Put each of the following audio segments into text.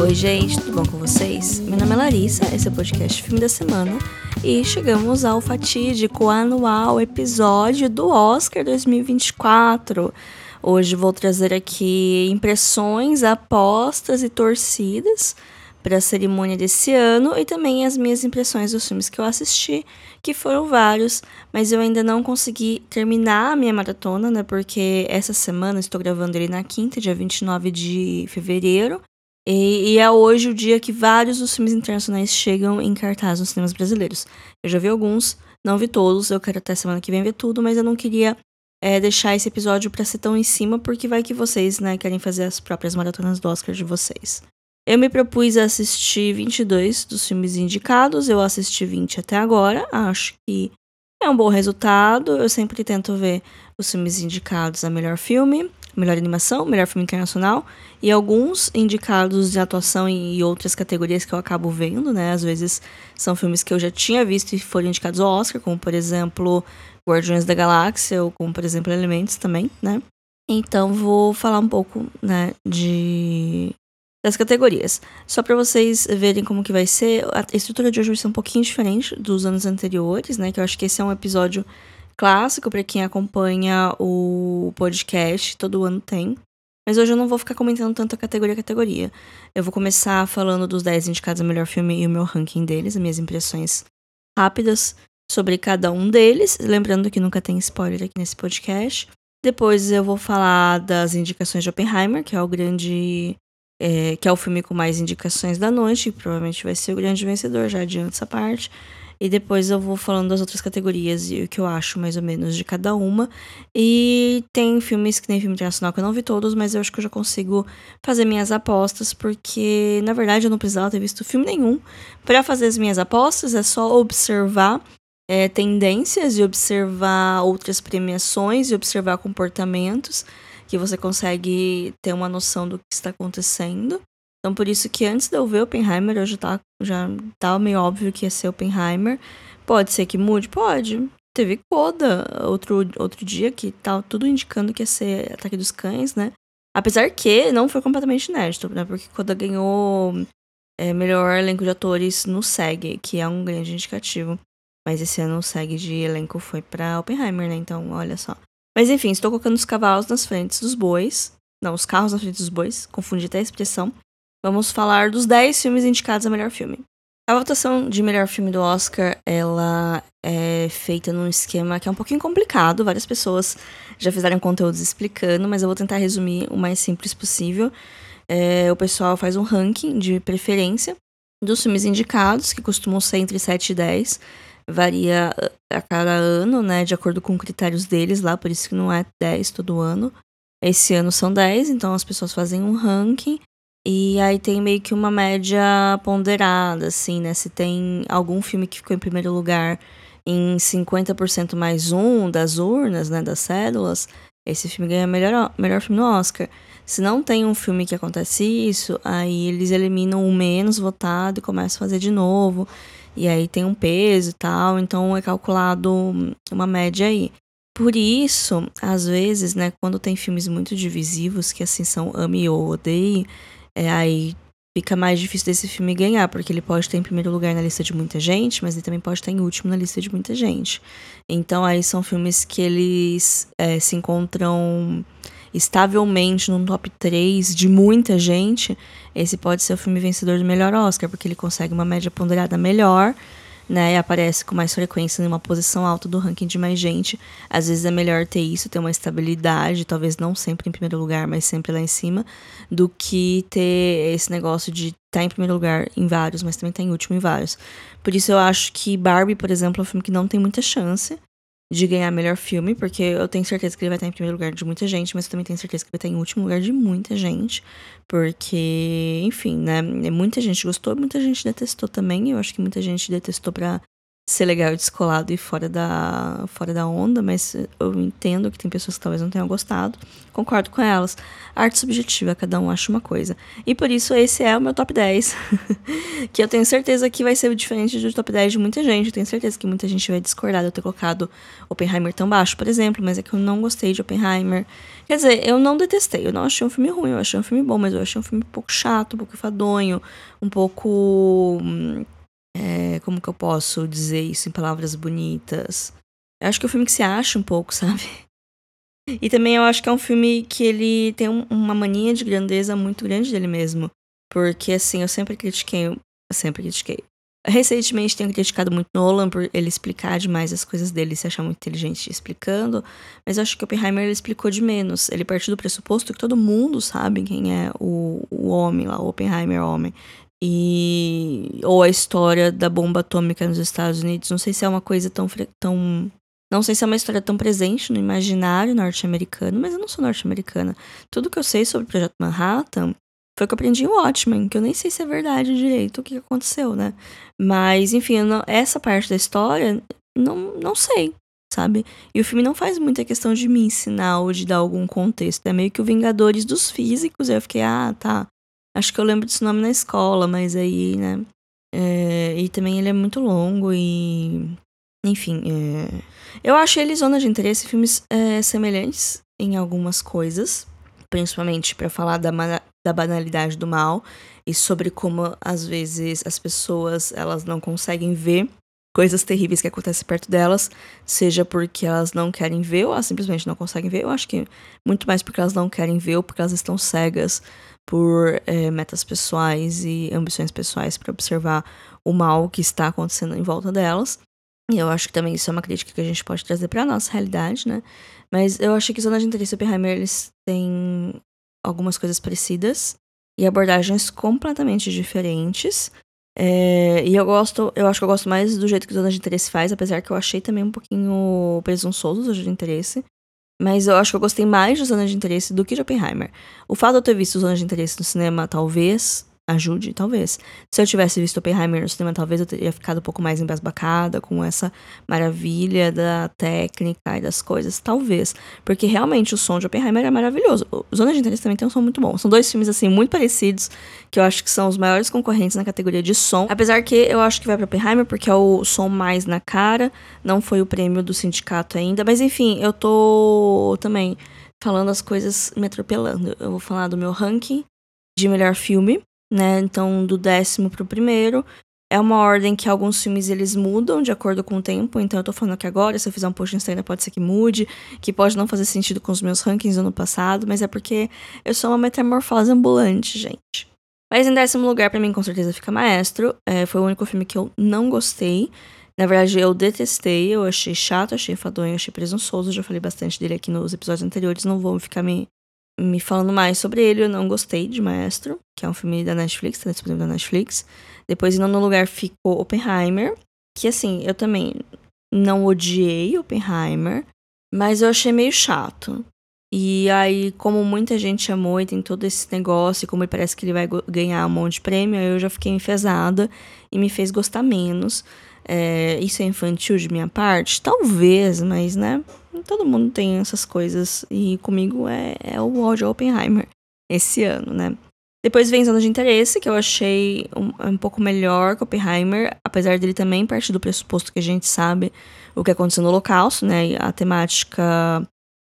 Oi, gente, tudo bom com vocês? Meu nome é Larissa, esse é o podcast Filme da Semana e chegamos ao fatídico anual episódio do Oscar 2024. Hoje vou trazer aqui impressões, apostas e torcidas para a cerimônia desse ano e também as minhas impressões dos filmes que eu assisti, que foram vários, mas eu ainda não consegui terminar a minha maratona, né? Porque essa semana estou gravando ele na quinta, dia 29 de fevereiro. E, e, é hoje o dia que vários dos filmes internacionais chegam em cartaz nos cinemas brasileiros. Eu já vi alguns, não vi todos, eu quero até semana que vem ver tudo, mas eu não queria é, deixar esse episódio para ser tão em cima, porque vai que vocês, né, querem fazer as próprias maratonas do Oscar de vocês. Eu me propus a assistir 22 dos filmes indicados, eu assisti 20 até agora, acho que é um bom resultado. Eu sempre tento ver os filmes indicados a melhor filme, melhor animação, melhor filme internacional e alguns indicados de atuação e outras categorias que eu acabo vendo, né? Às vezes são filmes que eu já tinha visto e foram indicados ao Oscar, como por exemplo Guardiões da Galáxia ou como por exemplo Elementos também, né? Então vou falar um pouco, né, de das categorias. Só para vocês verem como que vai ser, a estrutura de hoje vai ser um pouquinho diferente dos anos anteriores, né? Que eu acho que esse é um episódio clássico para quem acompanha o podcast, todo ano tem. Mas hoje eu não vou ficar comentando tanto a categoria a categoria. Eu vou começar falando dos 10 indicados a melhor filme e o meu ranking deles, as minhas impressões rápidas sobre cada um deles. Lembrando que nunca tem spoiler aqui nesse podcast. Depois eu vou falar das indicações de Oppenheimer, que é o grande é, que é o filme com mais indicações da noite, provavelmente vai ser o grande vencedor, já adianto essa parte. E depois eu vou falando das outras categorias e o que eu acho mais ou menos de cada uma. E tem filmes que nem filme internacional que eu não vi todos, mas eu acho que eu já consigo fazer minhas apostas, porque na verdade eu não precisava ter visto filme nenhum para fazer as minhas apostas, é só observar é, tendências e observar outras premiações e observar comportamentos que você consegue ter uma noção do que está acontecendo. Então, por isso que antes de eu ver Oppenheimer, eu já tá, já tava meio óbvio que ia ser Oppenheimer. Pode ser que mude? Pode. Teve Coda outro, outro dia que tá tudo indicando que ia ser Ataque dos Cães, né? Apesar que não foi completamente inédito, né? Porque Coda ganhou é, melhor elenco de atores no SEG, que é um grande indicativo. Mas esse ano o SEG de elenco foi pra Oppenheimer, né? Então, olha só. Mas enfim, estou colocando os cavalos nas frentes dos bois. Não, os carros na frente dos bois. Confundi até a expressão. Vamos falar dos 10 filmes indicados a melhor filme. A votação de melhor filme do Oscar, ela é feita num esquema que é um pouquinho complicado. Várias pessoas já fizeram conteúdos explicando, mas eu vou tentar resumir o mais simples possível. É, o pessoal faz um ranking de preferência dos filmes indicados, que costumam ser entre 7 e 10 varia a cada ano, né, de acordo com critérios deles lá, por isso que não é 10 todo ano. Esse ano são 10, então as pessoas fazem um ranking e aí tem meio que uma média ponderada, assim, né? Se tem algum filme que ficou em primeiro lugar em 50% mais um das urnas, né, das células, esse filme ganha melhor, melhor filme no Oscar. Se não tem um filme que acontece isso, aí eles eliminam o menos votado e começam a fazer de novo. E aí tem um peso e tal, então é calculado uma média aí. Por isso, às vezes, né, quando tem filmes muito divisivos, que assim são ame ou odeie, é, aí fica mais difícil desse filme ganhar, porque ele pode estar em primeiro lugar na lista de muita gente, mas ele também pode estar em último na lista de muita gente. Então aí são filmes que eles é, se encontram estavelmente no top 3 de muita gente, esse pode ser o filme vencedor do melhor Oscar, porque ele consegue uma média ponderada melhor, né? Aparece com mais frequência em uma posição alta do ranking de mais gente. Às vezes é melhor ter isso, ter uma estabilidade, talvez não sempre em primeiro lugar, mas sempre lá em cima, do que ter esse negócio de estar tá em primeiro lugar em vários, mas também estar tá em último em vários. Por isso eu acho que Barbie, por exemplo, é um filme que não tem muita chance de ganhar melhor filme, porque eu tenho certeza que ele vai estar em primeiro lugar de muita gente, mas eu também tenho certeza que vai estar em último lugar de muita gente, porque, enfim, né, muita gente gostou, muita gente detestou também, eu acho que muita gente detestou pra ser legal e descolado e fora da, fora da onda, mas eu entendo que tem pessoas que talvez não tenham gostado. Concordo com elas. Arte subjetiva, cada um acha uma coisa. E por isso esse é o meu top 10. que eu tenho certeza que vai ser diferente do top 10 de muita gente. Eu tenho certeza que muita gente vai discordar de eu ter colocado Oppenheimer tão baixo, por exemplo, mas é que eu não gostei de Oppenheimer. Quer dizer, eu não detestei, eu não achei um filme ruim, eu achei um filme bom, mas eu achei um filme um pouco chato, um pouco enfadonho, um pouco hum, é, como que eu posso dizer isso em palavras bonitas? Eu acho que é um filme que se acha um pouco, sabe? E também eu acho que é um filme que ele tem um, uma mania de grandeza muito grande dele mesmo. Porque, assim, eu sempre critiquei. Eu sempre critiquei. Recentemente tenho criticado muito Nolan por ele explicar demais as coisas dele, se achar muito inteligente explicando. Mas eu acho que Oppenheimer ele explicou de menos. Ele partiu do pressuposto que todo mundo sabe quem é o, o homem lá, o Oppenheimer homem e ou a história da bomba atômica nos Estados Unidos. Não sei se é uma coisa tão tão não sei se é uma história tão presente no imaginário norte-americano, mas eu não sou norte-americana. Tudo que eu sei sobre o projeto Manhattan foi que eu aprendi em Watchmen, que eu nem sei se é verdade direito o que aconteceu, né? Mas, enfim, não, essa parte da história, não, não sei, sabe? E o filme não faz muita questão de me ensinar ou de dar algum contexto. É meio que o Vingadores dos Físicos. Eu fiquei, ah, tá. Acho que eu lembro desse nome na escola, mas aí, né? É, e também ele é muito longo e. Enfim. É, eu acho ele zona de interesse filmes é, semelhantes em algumas coisas. Principalmente para falar da, da banalidade do mal e sobre como às vezes as pessoas elas não conseguem ver coisas terríveis que acontecem perto delas, seja porque elas não querem ver ou elas simplesmente não conseguem ver. Eu acho que muito mais porque elas não querem ver ou porque elas estão cegas por é, metas pessoais e ambições pessoais para observar o mal que está acontecendo em volta delas. E eu acho que também isso é uma crítica que a gente pode trazer para nossa realidade, né? Mas eu acho que Zona de Interesse e Oppenheimer, eles têm algumas coisas parecidas e abordagens completamente diferentes. É, e eu gosto, eu acho que eu gosto mais do jeito que Zona de Interesse faz, apesar que eu achei também um pouquinho presunçoso Zona de Interesse. Mas eu acho que eu gostei mais de Zona de Interesse do que de Oppenheimer. O fato de eu ter visto Zona de Interesse no cinema, talvez, ajude, talvez. Se eu tivesse visto Oppenheimer no cinema, talvez eu teria ficado um pouco mais embasbacada com essa maravilha da técnica e das coisas, talvez. Porque realmente o som de Oppenheimer é maravilhoso. Zona de Interesse também tem um som muito bom. São dois filmes, assim, muito parecidos, que eu acho que são os maiores concorrentes na categoria de som. Apesar que eu acho que vai para Oppenheimer, porque é o som mais na cara, não foi o prêmio do sindicato ainda. Mas enfim, eu tô também falando as coisas me atropelando. Eu vou falar do meu ranking de melhor filme né? Então, do décimo pro primeiro. É uma ordem que alguns filmes eles mudam de acordo com o tempo, então eu tô falando aqui agora, se eu fizer um post no Instagram pode ser que mude, que pode não fazer sentido com os meus rankings do ano passado, mas é porque eu sou uma metamorfose ambulante, gente. Mas em décimo lugar, para mim, com certeza fica Maestro. É, foi o único filme que eu não gostei. Na verdade, eu detestei, eu achei chato, achei enfadonho, achei presunçoso. Já falei bastante dele aqui nos episódios anteriores, não vou ficar me me falando mais sobre ele, eu não gostei de Maestro, que é um filme da Netflix, tá disponível na Netflix. Depois, em nono lugar, ficou Oppenheimer, que assim, eu também não odiei Oppenheimer, mas eu achei meio chato. E aí, como muita gente amou e tem todo esse negócio, e como parece que ele vai ganhar um monte de prêmio, eu já fiquei enfesada e me fez gostar menos. É, isso é infantil de minha parte? Talvez, mas né? Todo mundo tem essas coisas. E comigo é, é o ódio Oppenheimer esse ano, né? Depois vem Zona de Interesse, que eu achei um, um pouco melhor que Oppenheimer, apesar dele também partir do pressuposto que a gente sabe o que aconteceu no Holocausto, né? A temática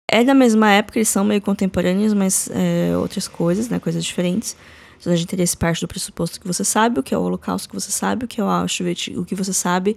é da mesma época, eles são meio contemporâneos, mas é, outras coisas, né? Coisas diferentes. Zona de Interesse parte do pressuposto que você sabe o que é o Holocausto, que você sabe o que é o Auschwitz, o que você sabe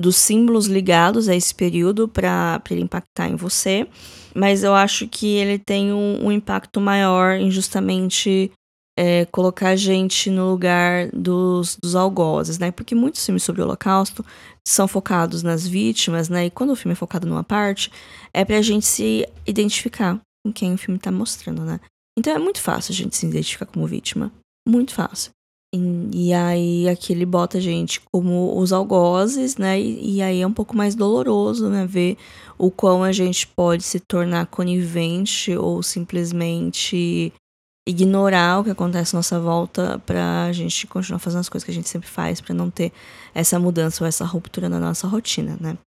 dos símbolos ligados a esse período para ele impactar em você. Mas eu acho que ele tem um, um impacto maior em justamente é, colocar a gente no lugar dos, dos algozes, né? Porque muitos filmes sobre o Holocausto são focados nas vítimas, né? E quando o filme é focado numa parte, é pra gente se identificar com quem o filme tá mostrando, né? Então é muito fácil a gente se identificar como vítima. Muito fácil. E, e aí aqui ele bota a gente como os algozes, né? E, e, aí é um pouco mais doloroso, né? Ver o quão a gente pode se tornar conivente ou simplesmente ignorar o que acontece à nossa volta pra gente continuar fazendo as coisas que a gente sempre faz, para não ter essa mudança ou essa ruptura na nossa rotina, né?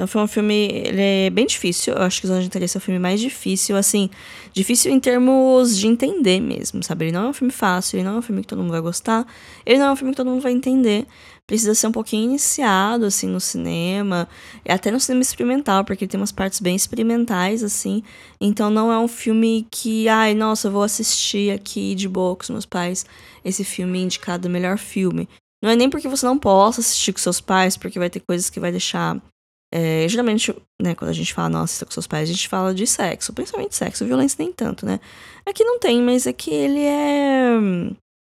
Então foi um filme, ele é bem difícil, eu acho que Zona de Interesse é o filme mais difícil, assim, difícil em termos de entender mesmo, sabe? Ele não é um filme fácil, ele não é um filme que todo mundo vai gostar, ele não é um filme que todo mundo vai entender, precisa ser um pouquinho iniciado, assim, no cinema, até no cinema experimental, porque ele tem umas partes bem experimentais, assim, então não é um filme que, ai, nossa, eu vou assistir aqui de boa com os meus pais, esse filme indicado melhor filme. Não é nem porque você não possa assistir com seus pais, porque vai ter coisas que vai deixar é, geralmente, né, quando a gente fala, nossa, com seus pais, a gente fala de sexo, principalmente sexo, violência nem tanto, né? Aqui não tem, mas é que ele é.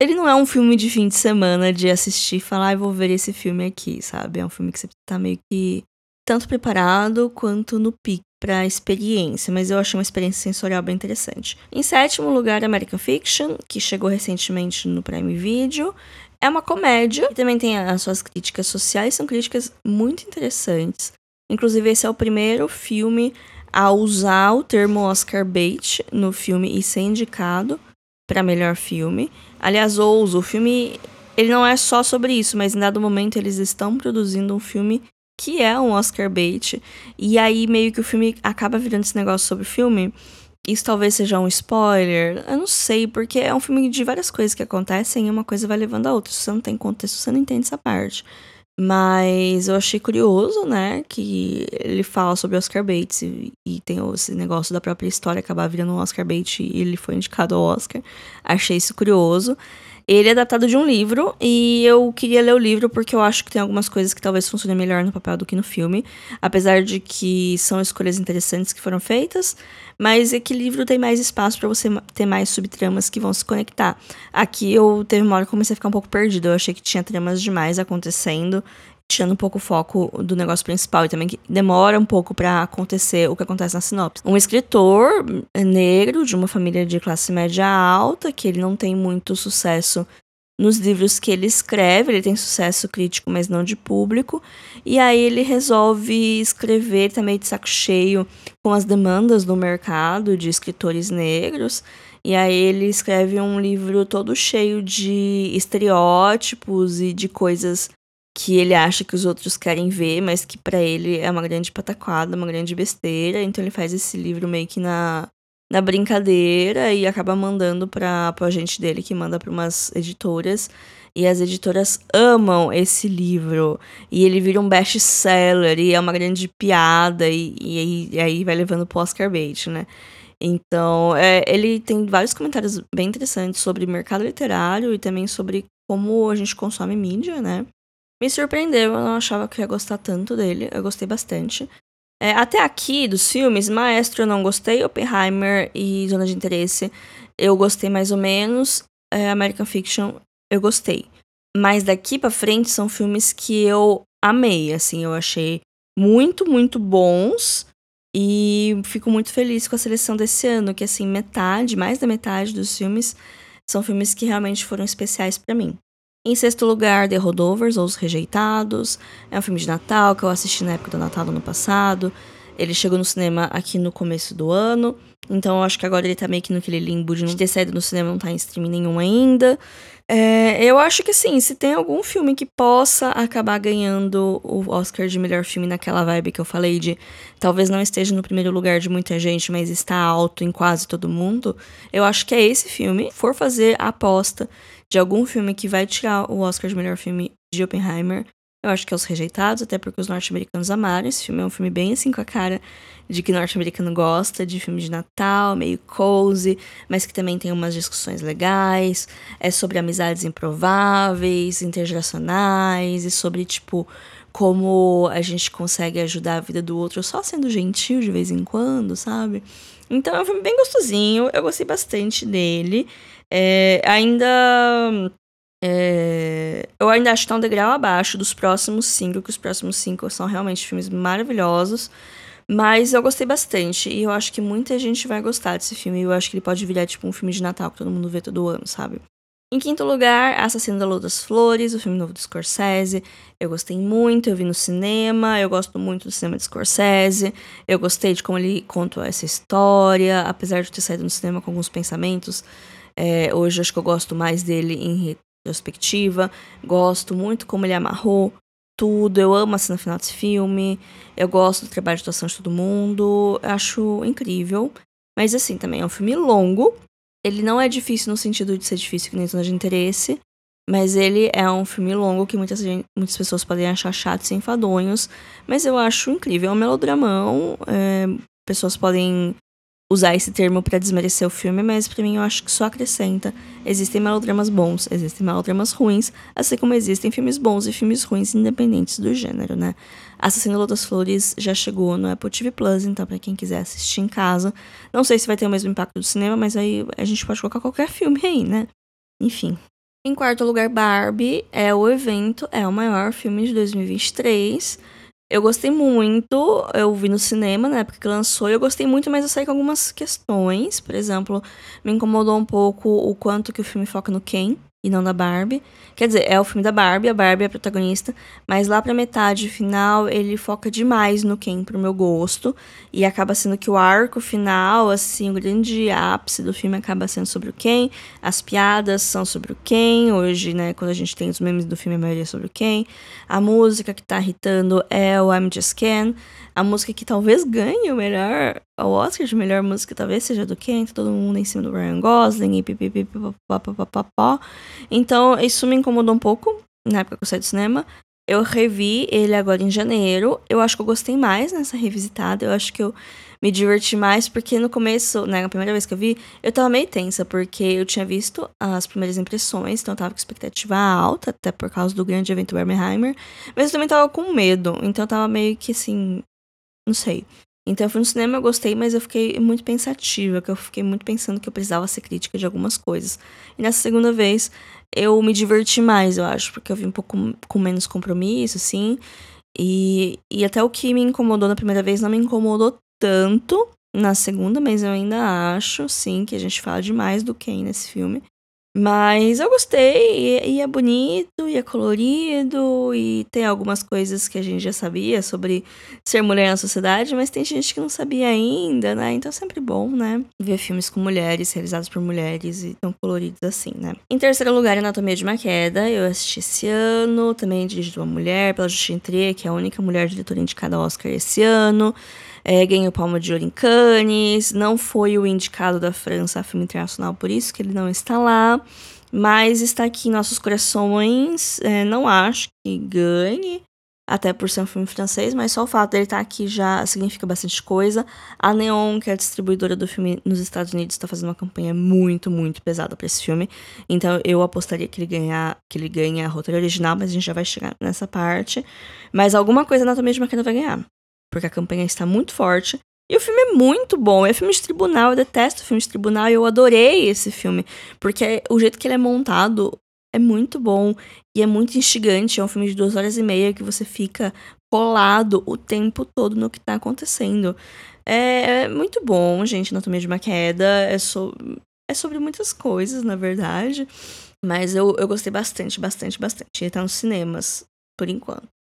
Ele não é um filme de fim de semana de assistir e falar, ah, vou ver esse filme aqui, sabe? É um filme que você tá meio que tanto preparado quanto no pique pra experiência, mas eu achei uma experiência sensorial bem interessante. Em sétimo lugar, American Fiction, que chegou recentemente no Prime Video. É uma comédia e também tem as suas críticas sociais, são críticas muito interessantes. Inclusive, esse é o primeiro filme a usar o termo Oscar bait no filme e ser indicado para melhor filme. Aliás, ouso, o filme ele não é só sobre isso, mas em dado momento eles estão produzindo um filme que é um Oscar bait. E aí meio que o filme acaba virando esse negócio sobre filme. Isso talvez seja um spoiler, eu não sei, porque é um filme de várias coisas que acontecem e uma coisa vai levando a outra. Se você não tem contexto, você não entende essa parte. Mas eu achei curioso, né, que ele fala sobre Oscar Bates e, e, tem esse negócio da própria história acabar virando um Oscar Bates e ele foi indicado ao Oscar. Achei isso curioso. Ele é adaptado de um livro e eu queria ler o livro porque eu acho que tem algumas coisas que talvez funcionem melhor no papel do que no filme, apesar de que são escolhas interessantes que foram feitas, mas é que livro tem mais espaço para você ter mais subtramas que vão se conectar. Aqui eu teve uma hora que comecei a ficar um pouco perdido, eu achei que tinha tramas demais acontecendo tirando um pouco o foco do negócio principal e também que demora um pouco para acontecer o que acontece na sinopse. Um escritor negro de uma família de classe média alta, que ele não tem muito sucesso nos livros que ele escreve, ele tem sucesso crítico, mas não de público. E aí ele resolve escrever também de saco cheio com as demandas do mercado de escritores negros. E aí ele escreve um livro todo cheio de estereótipos e de coisas que ele acha que os outros querem ver, mas que para ele é uma grande pataquada, uma grande besteira. Então ele faz esse livro meio que na, na brincadeira e acaba mandando para pro agente dele, que manda para umas editoras. E as editoras amam esse livro. E ele vira um best-seller e é uma grande piada. E, e, e aí vai levando pro Oscar bait, né? Então, é, ele tem vários comentários bem interessantes sobre mercado literário e também sobre como a gente consome mídia, né? Me surpreendeu, eu não achava que ia gostar tanto dele, eu gostei bastante. É, até aqui, dos filmes, Maestro eu não gostei, Oppenheimer e Zona de Interesse eu gostei mais ou menos, é, American Fiction eu gostei. Mas daqui para frente são filmes que eu amei, assim, eu achei muito, muito bons. E fico muito feliz com a seleção desse ano, que assim, metade, mais da metade dos filmes são filmes que realmente foram especiais para mim. Em sexto lugar, The Holdovers, ou Os Rejeitados. É um filme de Natal que eu assisti na época do Natal ano passado. Ele chegou no cinema aqui no começo do ano. Então eu acho que agora ele tá meio que naquele limbo de não ter saído no cinema, não tá em streaming nenhum ainda. É, eu acho que sim, se tem algum filme que possa acabar ganhando o Oscar de melhor filme naquela vibe que eu falei de talvez não esteja no primeiro lugar de muita gente, mas está alto em quase todo mundo, eu acho que é esse filme. For fazer a aposta de algum filme que vai tirar o Oscar de melhor filme de Oppenheimer. Eu acho que é Os Rejeitados, até porque os norte-americanos amaram. Esse filme é um filme bem assim com a cara de que norte-americano gosta, de filme de Natal, meio cozy, mas que também tem umas discussões legais. É sobre amizades improváveis, intergeracionais e sobre, tipo, como a gente consegue ajudar a vida do outro só sendo gentil de vez em quando, sabe? Então é um filme bem gostosinho, eu gostei bastante dele. É, ainda. É, eu ainda acho que tá um degrau abaixo dos próximos cinco, que os próximos cinco são realmente filmes maravilhosos. Mas eu gostei bastante. E eu acho que muita gente vai gostar desse filme. Eu acho que ele pode virar, tipo, um filme de Natal que todo mundo vê todo ano, sabe? Em quinto lugar, Assassino da Lua das Flores, o filme novo do Scorsese. Eu gostei muito, eu vi no cinema, eu gosto muito do cinema de Scorsese. Eu gostei de como ele contou essa história, apesar de ter saído no cinema com alguns pensamentos É, hoje acho que eu gosto mais dele em retrospectiva. Gosto muito como ele amarrou tudo. Eu amo a cena final desse filme. Eu gosto do trabalho de atuação de todo mundo. Acho incrível. Mas assim, também é um filme longo. Ele não é difícil no sentido de ser difícil que nem zona de interesse. Mas ele é um filme longo que muitas, muitas pessoas podem achar chato e enfadonhos. Mas eu acho incrível. É um melodramão. É, pessoas podem usar esse termo para desmerecer o filme, mas para mim eu acho que só acrescenta. Existem melodramas bons, existem melodramas ruins, assim como existem filmes bons e filmes ruins independentes do gênero, né? Assassino das Flores já chegou no Apple TV Plus, então para quem quiser assistir em casa, não sei se vai ter o mesmo impacto do cinema, mas aí a gente pode colocar qualquer filme aí, né? Enfim. Em quarto lugar, Barbie é o evento, é o maior filme de 2023. Eu gostei muito, eu vi no cinema na época que lançou, eu gostei muito, mas eu saí com algumas questões. Por exemplo, me incomodou um pouco o quanto que o filme foca no Ken e não da Barbie. Quer dizer, é o filme da Barbie, a Barbie é a protagonista, mas lá pra metade final ele foca demais no Ken pro meu gosto. E acaba sendo que o arco final, assim, o grande ápice do filme acaba sendo sobre o Ken. As piadas são sobre o Ken. Hoje, né, quando a gente tem os memes do filme, a maioria é sobre o Ken. A música que tá irritando é o I'm Just Ken. A música que talvez ganhe o melhor, o Oscar de melhor música, talvez seja do Ken, tá todo mundo em cima do Ryan Gosling e pipipipipopopopopó. Então, isso me incomodou um pouco na época que eu saí do cinema. Eu revi ele agora em janeiro. Eu acho que eu gostei mais nessa revisitada. Eu acho que eu me diverti mais, porque no começo, né, a primeira vez que eu vi, eu tava meio tensa, porque eu tinha visto as primeiras impressões, então eu tava com expectativa alta, até por causa do grande evento Barbenheimer. Mas eu também tava com medo, então eu tava meio que assim. Não sei. Então eu fui no cinema, eu gostei, mas eu fiquei muito pensativa, que eu fiquei muito pensando que eu precisava ser crítica de algumas coisas. E nessa segunda vez eu me diverti mais, eu acho, porque eu vi um pouco com menos compromisso, assim. E, e até o que me incomodou na primeira vez não me incomodou tanto na segunda, mas eu ainda acho, sim, que a gente fala demais do Ken nesse filme. Mas eu gostei, e, e, é bonito, e é colorido, e tem algumas coisas que a gente já sabia sobre ser mulher na sociedade, mas tem gente que não sabia ainda, né? Então é sempre bom, né? Ver filmes com mulheres, realizados por mulheres e tão coloridos assim, né? Em terceiro lugar, Anatomia de uma Queda, eu assisti esse ano, também dirigido uma mulher, pela Justine Trier, que é a única mulher diretora indicada ao Oscar esse ano é, ganhou Palma de Ouro em Cannes, não foi o indicado da França a filme internacional, por isso que ele não está lá, mas está aqui em nossos corações, é, não acho que ganhe, até por ser um filme francês, mas só o fato dele estar aqui já significa bastante coisa. A Neon, que é a distribuidora do filme nos Estados Unidos, está fazendo uma campanha muito, muito pesada para esse filme. Então eu apostaria que ele ganhar, que ele ganhe a roteiro original, mas a gente já vai chegar nessa parte. Mas alguma coisa na de Maquina vai ganhar porque a campanha está muito forte. E o filme é muito bom. É filme de tribunal, eu detesto filme de tribunal e eu adorei esse filme. Porque o jeito que ele é montado é muito bom e é muito instigante. É um filme de duas horas e meia que você fica colado o tempo todo no que está acontecendo. É, é, muito bom, gente. Anatomia de uma Queda é, so, é sobre muitas coisas, na verdade. Mas eu, eu gostei bastante, bastante, bastante. Ele tá nos cinemas, por enquanto.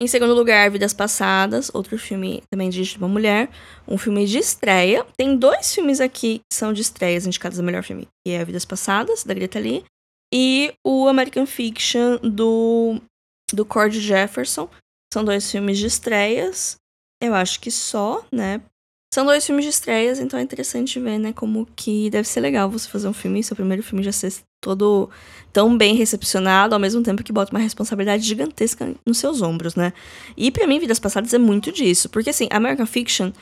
Em segundo lugar, Vidas Passadas, outro filme também de uma mulher, um filme de estreia. Tem dois filmes aqui que são de estreias indicados a melhor filme, que é Vidas Passadas, da Greta Lee, e o American Fiction, do, do Cord Jefferson. São dois filmes de estreias. Eu acho que só, né? São dois filmes de estreias, então é interessante ver, né, como que deve ser legal você fazer um filme, seu primeiro filme já ser todo tão bem recepcionado, ao mesmo tempo que bota uma responsabilidade gigantesca nos seus ombros, né? E para mim, Vidas Passadas é muito disso, porque assim, American Fiction,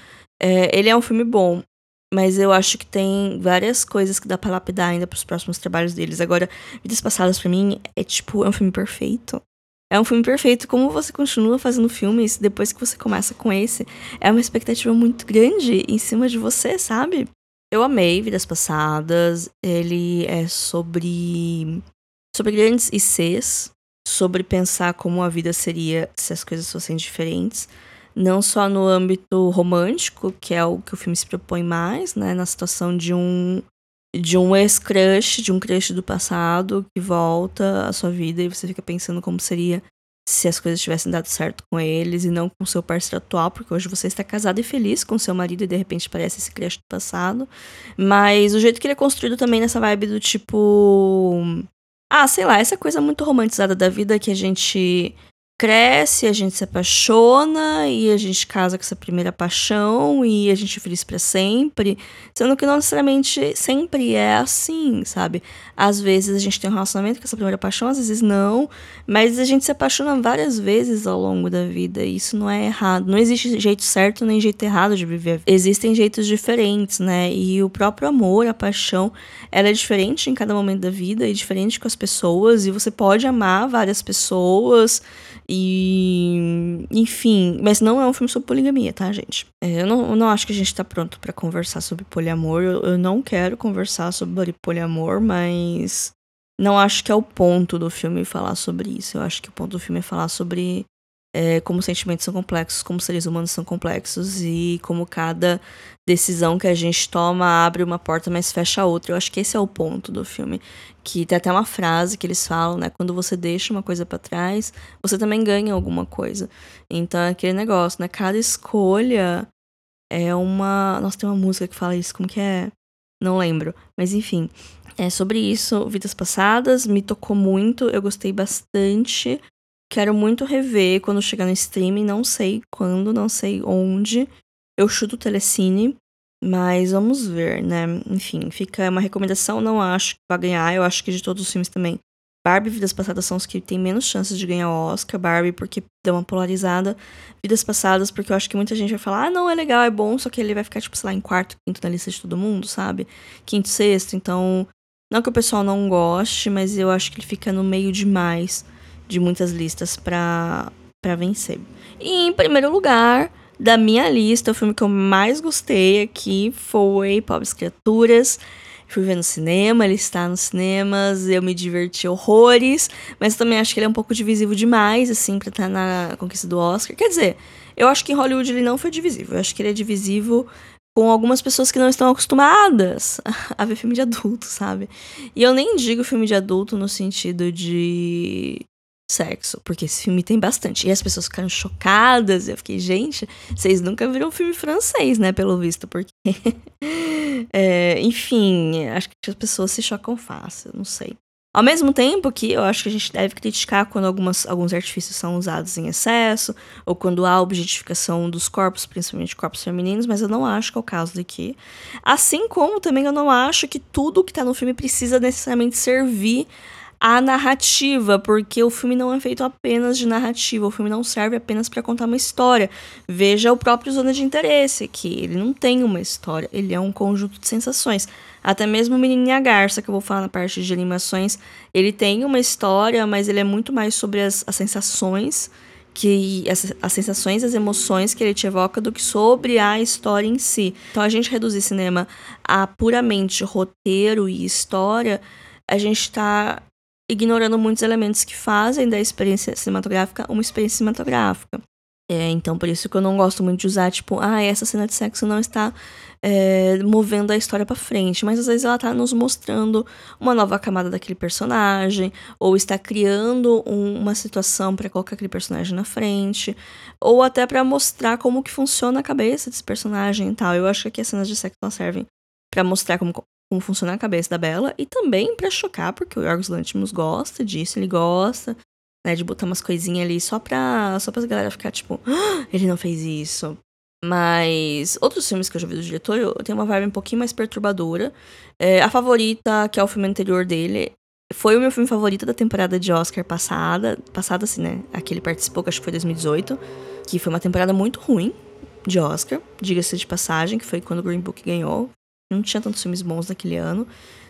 é, ele é um filme bom, mas eu acho que tem várias coisas que dá pra lapidar ainda pros próximos trabalhos deles. Agora, Vidas Passadas para mim é tipo, é um filme perfeito. É um filme perfeito. Como você continua fazendo filmes depois que você começa com esse? É uma expectativa muito grande em cima de você, sabe? Eu amei Vidas Passadas. Ele é sobre. sobre grandes ICs. Sobre pensar como a vida seria se as coisas fossem diferentes. Não só no âmbito romântico, que é o que o filme se propõe mais, né? Na situação de um de um ex-crush, de um crush do passado que volta à sua vida e você fica pensando como seria se as coisas tivessem dado certo com eles e não com seu parceiro atual, porque hoje você está casado e feliz com seu marido e de repente parece esse crush do passado. Mas o jeito que ele é construído também nessa vibe do tipo. Ah, sei lá, essa coisa muito romantizada da vida que a gente cresce, a gente se apaixona e a gente casa com essa primeira paixão e a gente é feliz para sempre, sendo que não necessariamente sempre é assim, sabe? Às vezes a gente tem um relacionamento com essa primeira paixão, às vezes não, mas a gente se apaixona várias vezes ao longo da vida e isso não é errado. Não existe jeito certo nem jeito errado de viver. Existem jeitos diferentes, né? E o próprio amor, a paixão, ela é diferente em cada momento da vida e diferente com as pessoas e você pode amar várias pessoas e. Enfim, mas não é um filme sobre poligamia, tá, gente? É, eu, não, eu não acho que a gente tá pronto para conversar sobre poliamor. Eu, eu não quero conversar sobre poliamor, mas. Não acho que é o ponto do filme falar sobre isso. Eu acho que o ponto do filme é falar sobre é, como sentimentos são complexos, como seres humanos são complexos e como cada decisão que a gente toma abre uma porta, mas fecha outra. Eu acho que esse é o ponto do filme. Que tem até uma frase que eles falam, né? Quando você deixa uma coisa para trás, você também ganha alguma coisa. Então é aquele negócio, né? Cada escolha é uma. Nossa, tem uma música que fala isso, como que é? Não lembro. Mas enfim. É sobre isso, Vidas Passadas, me tocou muito, eu gostei bastante. Quero muito rever quando chegar no streaming, não sei quando, não sei onde. Eu chuto o Telecine, mas vamos ver, né? Enfim, fica uma recomendação, não acho que vai ganhar, eu acho que de todos os filmes também. Barbie e Vidas Passadas são os que têm menos chances de ganhar o Oscar. Barbie porque deu uma polarizada. Vidas Passadas porque eu acho que muita gente vai falar, ah, não, é legal, é bom, só que ele vai ficar, tipo, sei lá, em quarto, quinto na lista de todo mundo, sabe? Quinto, sexto, então... Não que o pessoal não goste, mas eu acho que ele fica no meio demais de muitas listas para vencer. E em primeiro lugar da minha lista, o filme que eu mais gostei aqui foi Pobres Criaturas. Fui ver no cinema, ele está nos cinemas, eu me diverti horrores, mas também acho que ele é um pouco divisivo demais, assim, pra estar na conquista do Oscar. Quer dizer, eu acho que em Hollywood ele não foi divisivo, eu acho que ele é divisivo com algumas pessoas que não estão acostumadas a ver filme de adulto, sabe? E eu nem digo filme de adulto no sentido de sexo, porque esse filme tem bastante. E as pessoas ficaram chocadas. Eu fiquei, gente, vocês nunca viram um filme francês, né? Pelo visto, porque. é, enfim, acho que as pessoas se chocam fácil, não sei. Ao mesmo tempo que eu acho que a gente deve criticar quando algumas, alguns artifícios são usados em excesso, ou quando há objetificação dos corpos, principalmente corpos femininos, mas eu não acho que é o caso daqui. Assim como também eu não acho que tudo que tá no filme precisa necessariamente servir a narrativa, porque o filme não é feito apenas de narrativa, o filme não serve apenas para contar uma história. Veja o próprio Zona de Interesse, que ele não tem uma história, ele é um conjunto de sensações. Até mesmo o Menino e a Garça, que eu vou falar na parte de animações, ele tem uma história, mas ele é muito mais sobre as, as sensações que as, as sensações, as emoções que ele te evoca do que sobre a história em si. Então a gente reduzir cinema a puramente roteiro e história, a gente está ignorando muitos elementos que fazem da experiência cinematográfica uma experiência cinematográfica. É, então, por isso que eu não gosto muito de usar, tipo, ah, essa cena de sexo não está é, movendo a história para frente, mas às vezes ela tá nos mostrando uma nova camada daquele personagem, ou está criando um, uma situação para colocar aquele personagem na frente, ou até para mostrar como que funciona a cabeça desse personagem e tal. Eu acho que aqui as cenas de sexo não servem para mostrar como como funciona a cabeça da Bela e também para chocar, porque o Yorgos Lanthimos gosta disso, ele gosta, né, de botar umas coisinhas ali só pra, só pra galera ficar tipo, ah, ele não fez isso. Mas outros filmes que eu já vi do diretor, eu tenho uma vibe um pouquinho mais perturbadora. É, a favorita, que é o filme anterior dele, foi o meu filme favorito da temporada de Oscar passada. Passada, assim, né? Aquele participou, que acho que foi 2018. Que foi uma temporada muito ruim de Oscar, diga-se de passagem, que foi quando o Green Book ganhou. Não tinha tantos filmes bons naquele ano.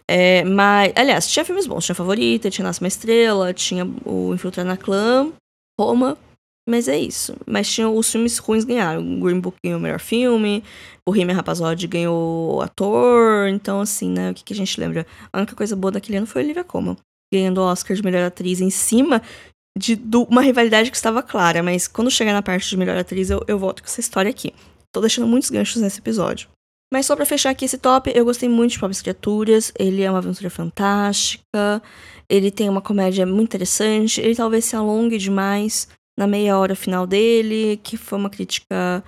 É, mas, aliás, tinha filmes bons. Tinha Favorita, tinha Nasce uma Estrela, tinha o Infiltrar na Clã, Roma. Mas é isso. Mas tinha os filmes ruins ganharam. O Green Book ganhou o melhor filme, o Remy Rapazode ganhou ator. Então, assim, né? O que, que, a gente lembra? A única coisa boa daquele ano foi Olivia Colman. Ganhando o Oscar de melhor atriz em cima de, de uma rivalidade que estava clara. Mas quando chegar na parte de melhor atriz, eu, eu volto com essa história aqui. Tô deixando muitos ganchos nesse episódio. Mas só pra fechar aqui esse top, eu gostei muito de Pobres Criaturas. Ele é uma aventura fantástica. Ele tem uma comédia muito interessante. Ele talvez se alongue demais na meia hora final dele, que foi uma crítica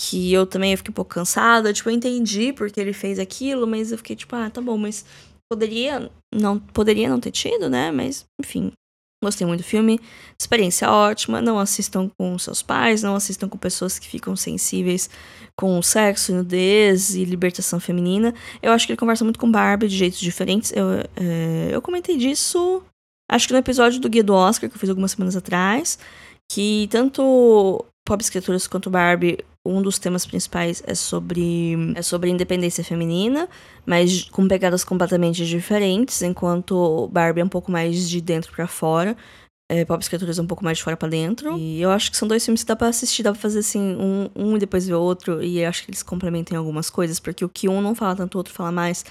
que eu também fiquei um pouco cansada. Tipo, eu entendi porque ele fez aquilo, mas eu fiquei tipo, ah, tá bom, mas poderia não, poderia não ter tido, né? Mas, enfim, Gostei muito do filme, experiência ótima. Não assistam com seus pais, não assistam com pessoas que ficam sensíveis com sexo, nudez e libertação feminina. Eu acho que ele conversa muito com Barbie de jeitos diferentes. Eu, é, eu comentei disso, acho que no episódio do Guia do Oscar, que eu fiz algumas semanas atrás, que tanto Pobres Criaturas quanto Barbie um dos temas principais é sobre é sobre independência feminina, mas com pegadas completamente diferentes, enquanto Barbie é um pouco mais de dentro para fora. É, Pop Criaturas é um pouco mais de fora para dentro. E eu acho que são dois filmes que dá pra assistir, dá pra fazer assim, um, um e depois ver outro. E acho que eles complementam algumas coisas, porque o que um não fala tanto, o outro fala mais,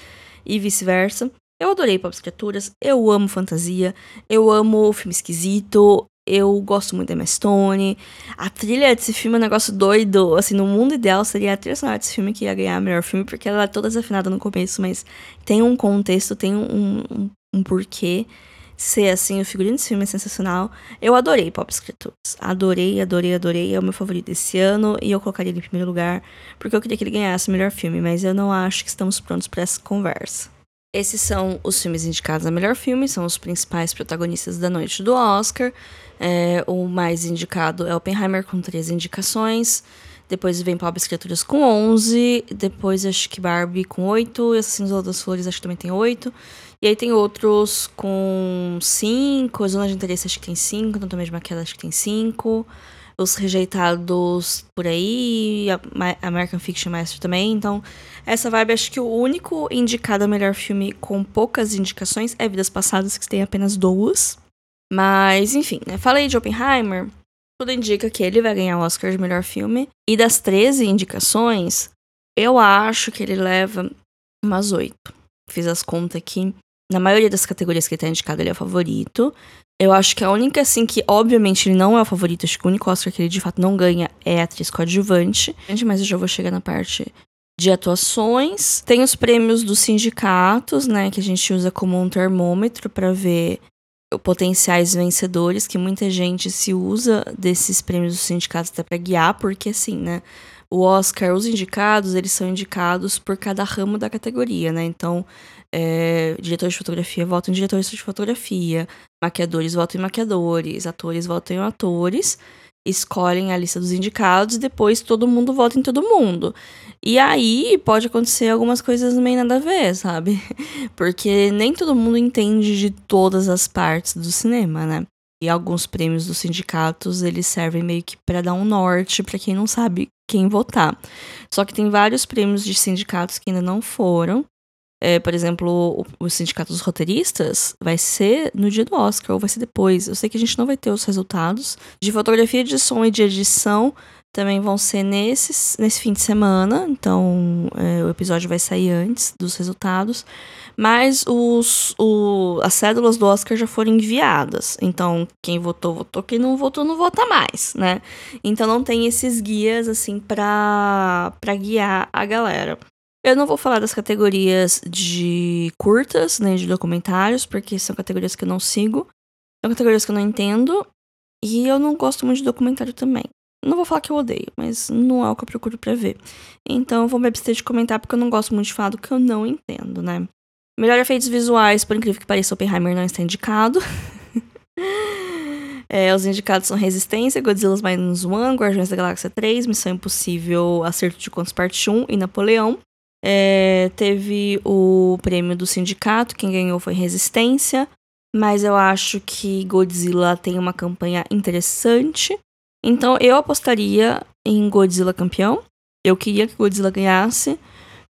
e vice-versa. Eu adorei Pop Criaturas, eu amo fantasia, eu amo filme esquisito, eu gosto muito da Emma Stone. A trilha desse filme é um negócio doido. Assim, no mundo ideal seria a trilha sonora desse filme que ia ganhar melhor filme, porque ela é toda desafinada no começo, mas tem um contexto, tem um, um, um porquê ser assim. O figurino desse filme é sensacional. Eu adorei Pop Escrituras. Adorei, adorei, adorei. É o meu favorito desse ano e eu colocaria ele em primeiro lugar, porque eu queria que ele ganhasse o melhor filme, mas eu não acho que estamos prontos para essa conversa. Esses são os filmes indicados a melhor filme, são os principais protagonistas da noite do Oscar. É, o mais indicado é Oppenheimer, com 13 indicações. Depois vem Pobres Criaturas com 11. Depois acho que Barbie com 8. E Assassinos das Flores acho que também tem 8. E aí tem outros com 5. Zona de Interesse acho que tem 5. Então também de Maquiada acho que tem 5 os rejeitados por aí, a American Fiction Master também. Então, essa vibe, acho que o único indicado a melhor filme com poucas indicações é Vidas Passadas, que tem apenas duas. Mas, enfim, né? Falei de Oppenheimer, tudo indica que ele vai ganhar o Oscar de melhor filme. E das 13 indicações, eu acho que ele leva umas oito. Fiz as contas aqui. Na maioria das categorias que ele tá indicado, ele é o favorito. Eu acho que a única, assim, que obviamente ele não é o favorito, acho que o único Oscar que ele de fato não ganha é a atriz coadjuvante. Mas eu já vou chegar na parte de atuações. Tem os prêmios dos sindicatos, né, que a gente usa como um termômetro para ver potenciais vencedores, que muita gente se usa desses prêmios dos sindicatos até para guiar, porque assim, né, o Oscar, os indicados, eles são indicados por cada ramo da categoria, né? Então, é, diretores de fotografia votam em diretores de fotografia, maquiadores votam em maquiadores, atores votam em atores, escolhem a lista dos indicados e depois todo mundo vota em todo mundo. E aí pode acontecer algumas coisas meio nada a ver, sabe? Porque nem todo mundo entende de todas as partes do cinema, né? E alguns prêmios dos sindicatos, eles servem meio que para dar um norte para quem não sabe quem votar. Só que tem vários prêmios de sindicatos que ainda não foram. É, por exemplo, o, Sindicato dos Roteiristas vai ser no dia do Oscar, ou vai ser depois. Eu sei que a gente não vai ter os resultados. De fotografia, de som e de edição também vão ser nesses, nesse fim de semana. Então, é, o episódio vai sair antes dos resultados. Mas os, o, as cédulas do Oscar já foram enviadas. Então, quem votou, votou. Quem não votou, não vota mais, né? Então, não tem esses guias, assim, pra, pra guiar a galera. Eu não vou falar das categorias de curtas, nem de documentários, porque são categorias que eu não sigo. São categorias que eu não entendo. E eu não gosto muito de documentário também. Não vou falar que eu odeio, mas não é o que eu procuro pra ver. Então eu vou me abster de comentar porque eu não gosto muito de falar do que eu não entendo, né? Melhor efeitos visuais, por incrível que pareça, Oppenheimer não está indicado. é, os indicados são Resistência, Godzilla Minus One, Guardiões da Galáxia 3, Missão Impossível, Acerto de Contos Parte 1 e Napoleão. É, teve o prêmio do sindicato, quem ganhou foi Resistência, mas eu acho que Godzilla tem uma campanha interessante. Então eu apostaria em Godzilla campeão. Eu queria que Godzilla ganhasse.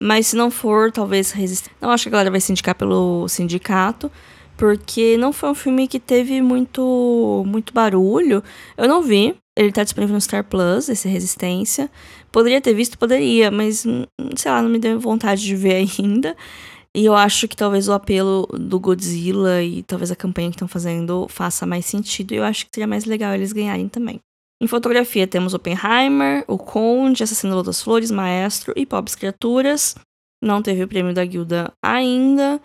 Mas se não for, talvez resista. Não acho que a galera vai se indicar pelo sindicato, porque não foi um filme que teve muito muito barulho. Eu não vi. Ele tá disponível no Star Plus, esse Resistência. Poderia ter visto, poderia, mas hum, sei lá, não me deu vontade de ver ainda. E eu acho que talvez o apelo do Godzilla e talvez a campanha que estão fazendo faça mais sentido. E eu acho que seria mais legal eles ganharem também. Em fotografia temos Oppenheimer, O Conde, Assassino das Flores, Maestro e Pobres Criaturas. Não teve o prêmio da Guilda ainda.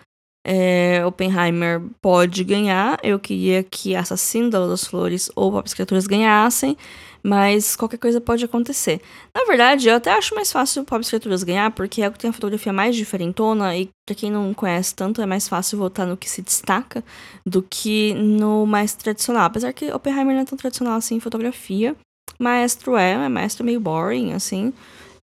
É, Oppenheimer pode ganhar. Eu queria que Assassino das Flores ou Pobres Criaturas ganhassem mas qualquer coisa pode acontecer. Na verdade, eu até acho mais fácil o Pobres Criaturas ganhar, porque é o que tem a fotografia mais diferentona, e pra quem não conhece tanto, é mais fácil votar no que se destaca do que no mais tradicional. Apesar que Oppenheimer não é tão tradicional assim em fotografia. Maestro é, é maestro meio boring, assim.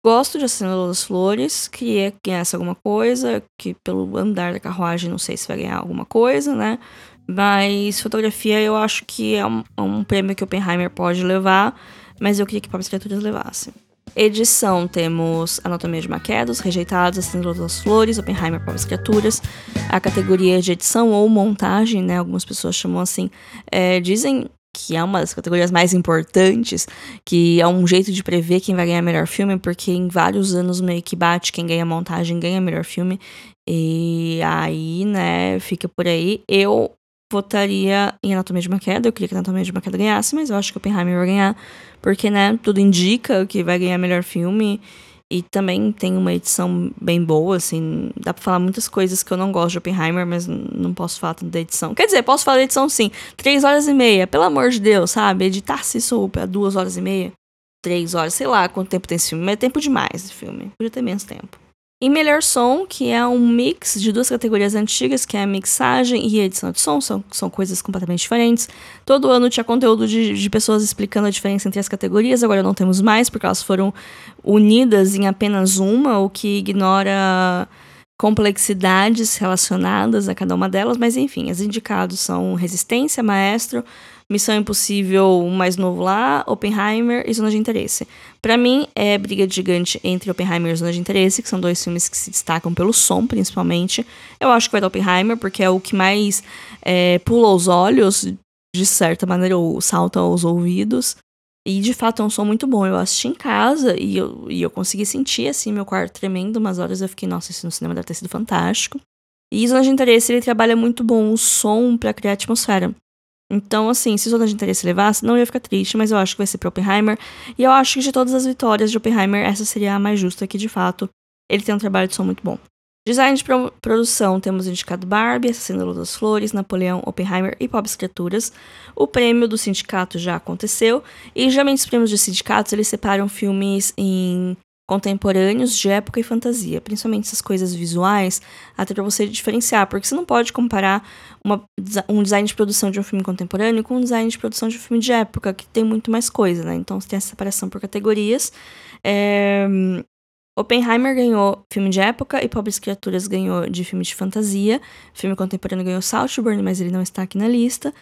Gosto de Assassino das Flores, queria que ganhasse alguma coisa, que pelo andar da carruagem não sei se vai ganhar alguma coisa, né? Mas fotografia eu acho que é um, é um prêmio que Oppenheimer pode levar, mas eu queria que Pobres Criaturas levasse. Edição temos Anatomia de Maquedos, Rejeitados, Ascendendo das Flores, Oppenheimer, Pobres Criaturas. A categoria de edição ou montagem, né? Algumas pessoas chamam assim. É, dizem que é uma das categorias mais importantes, que é um jeito de prever quem vai ganhar melhor filme, porque em vários anos meio que bate quem ganha montagem ganha melhor filme. E aí, né, fica por aí. Eu votaria em Anatomia de uma Queda. Eu queria que Anatomia de uma Queda ganhasse, mas eu acho que Oppenheimer vai ganhar. Porque, né, tudo indica que vai ganhar melhor filme. E também tem uma edição bem boa, assim. Dá pra falar muitas coisas que eu não gosto de Oppenheimer, mas não posso falar tanto da edição. Quer dizer, posso falar da edição sim. Três horas e meia, pelo amor de Deus, sabe? Editar-se isso pra duas horas e meia, três horas, sei lá quanto tempo tem esse filme. Mas é tempo demais esse filme. Podia ter menos tempo. E melhor som, que é um mix de duas categorias antigas, que é a mixagem e a edição de som, são, são coisas completamente diferentes. Todo ano tinha conteúdo de, de pessoas explicando a diferença entre as categorias, agora não temos mais, porque elas foram unidas em apenas uma, o que ignora complexidades relacionadas a cada uma delas, mas enfim, os indicados são Resistência, Maestro, Missão Impossível, o mais novo lá, Oppenheimer e Zona de Interesse. Para mim, é briga gigante entre Oppenheimer e Zona de Interesse, que são dois filmes que se destacam pelo som, principalmente. Eu acho que vai dar Oppenheimer, porque é o que mais é, pula os olhos, de certa maneira, ou salta aos ouvidos. E de fato é um som muito bom. Eu assisti em casa e eu, e eu consegui sentir assim meu quarto tremendo. Umas horas eu fiquei, nossa, isso no cinema deve ter sido fantástico. E Zona de Interesse ele trabalha muito bom o som para criar atmosfera. Então, assim, se Zona de Interesse levasse, não ia ficar triste, mas eu acho que vai ser para Oppenheimer. E eu acho que de todas as vitórias de Oppenheimer, essa seria a mais justa, que de fato ele tem um trabalho de som muito bom. Design de pro produção, temos indicado Barbie, Assassino das Flores, Napoleão, Oppenheimer e Pobres Criaturas. O prêmio do sindicato já aconteceu, e geralmente os prêmios de sindicatos, eles separam filmes em contemporâneos de época e fantasia, principalmente essas coisas visuais, até para você diferenciar, porque você não pode comparar uma, um design de produção de um filme contemporâneo com um design de produção de um filme de época, que tem muito mais coisa, né? Então você tem essa separação por categorias. É... Oppenheimer ganhou filme de época e Pobres Criaturas ganhou de filme de fantasia. Filme contemporâneo ganhou Saltburn, mas ele não está aqui na lista.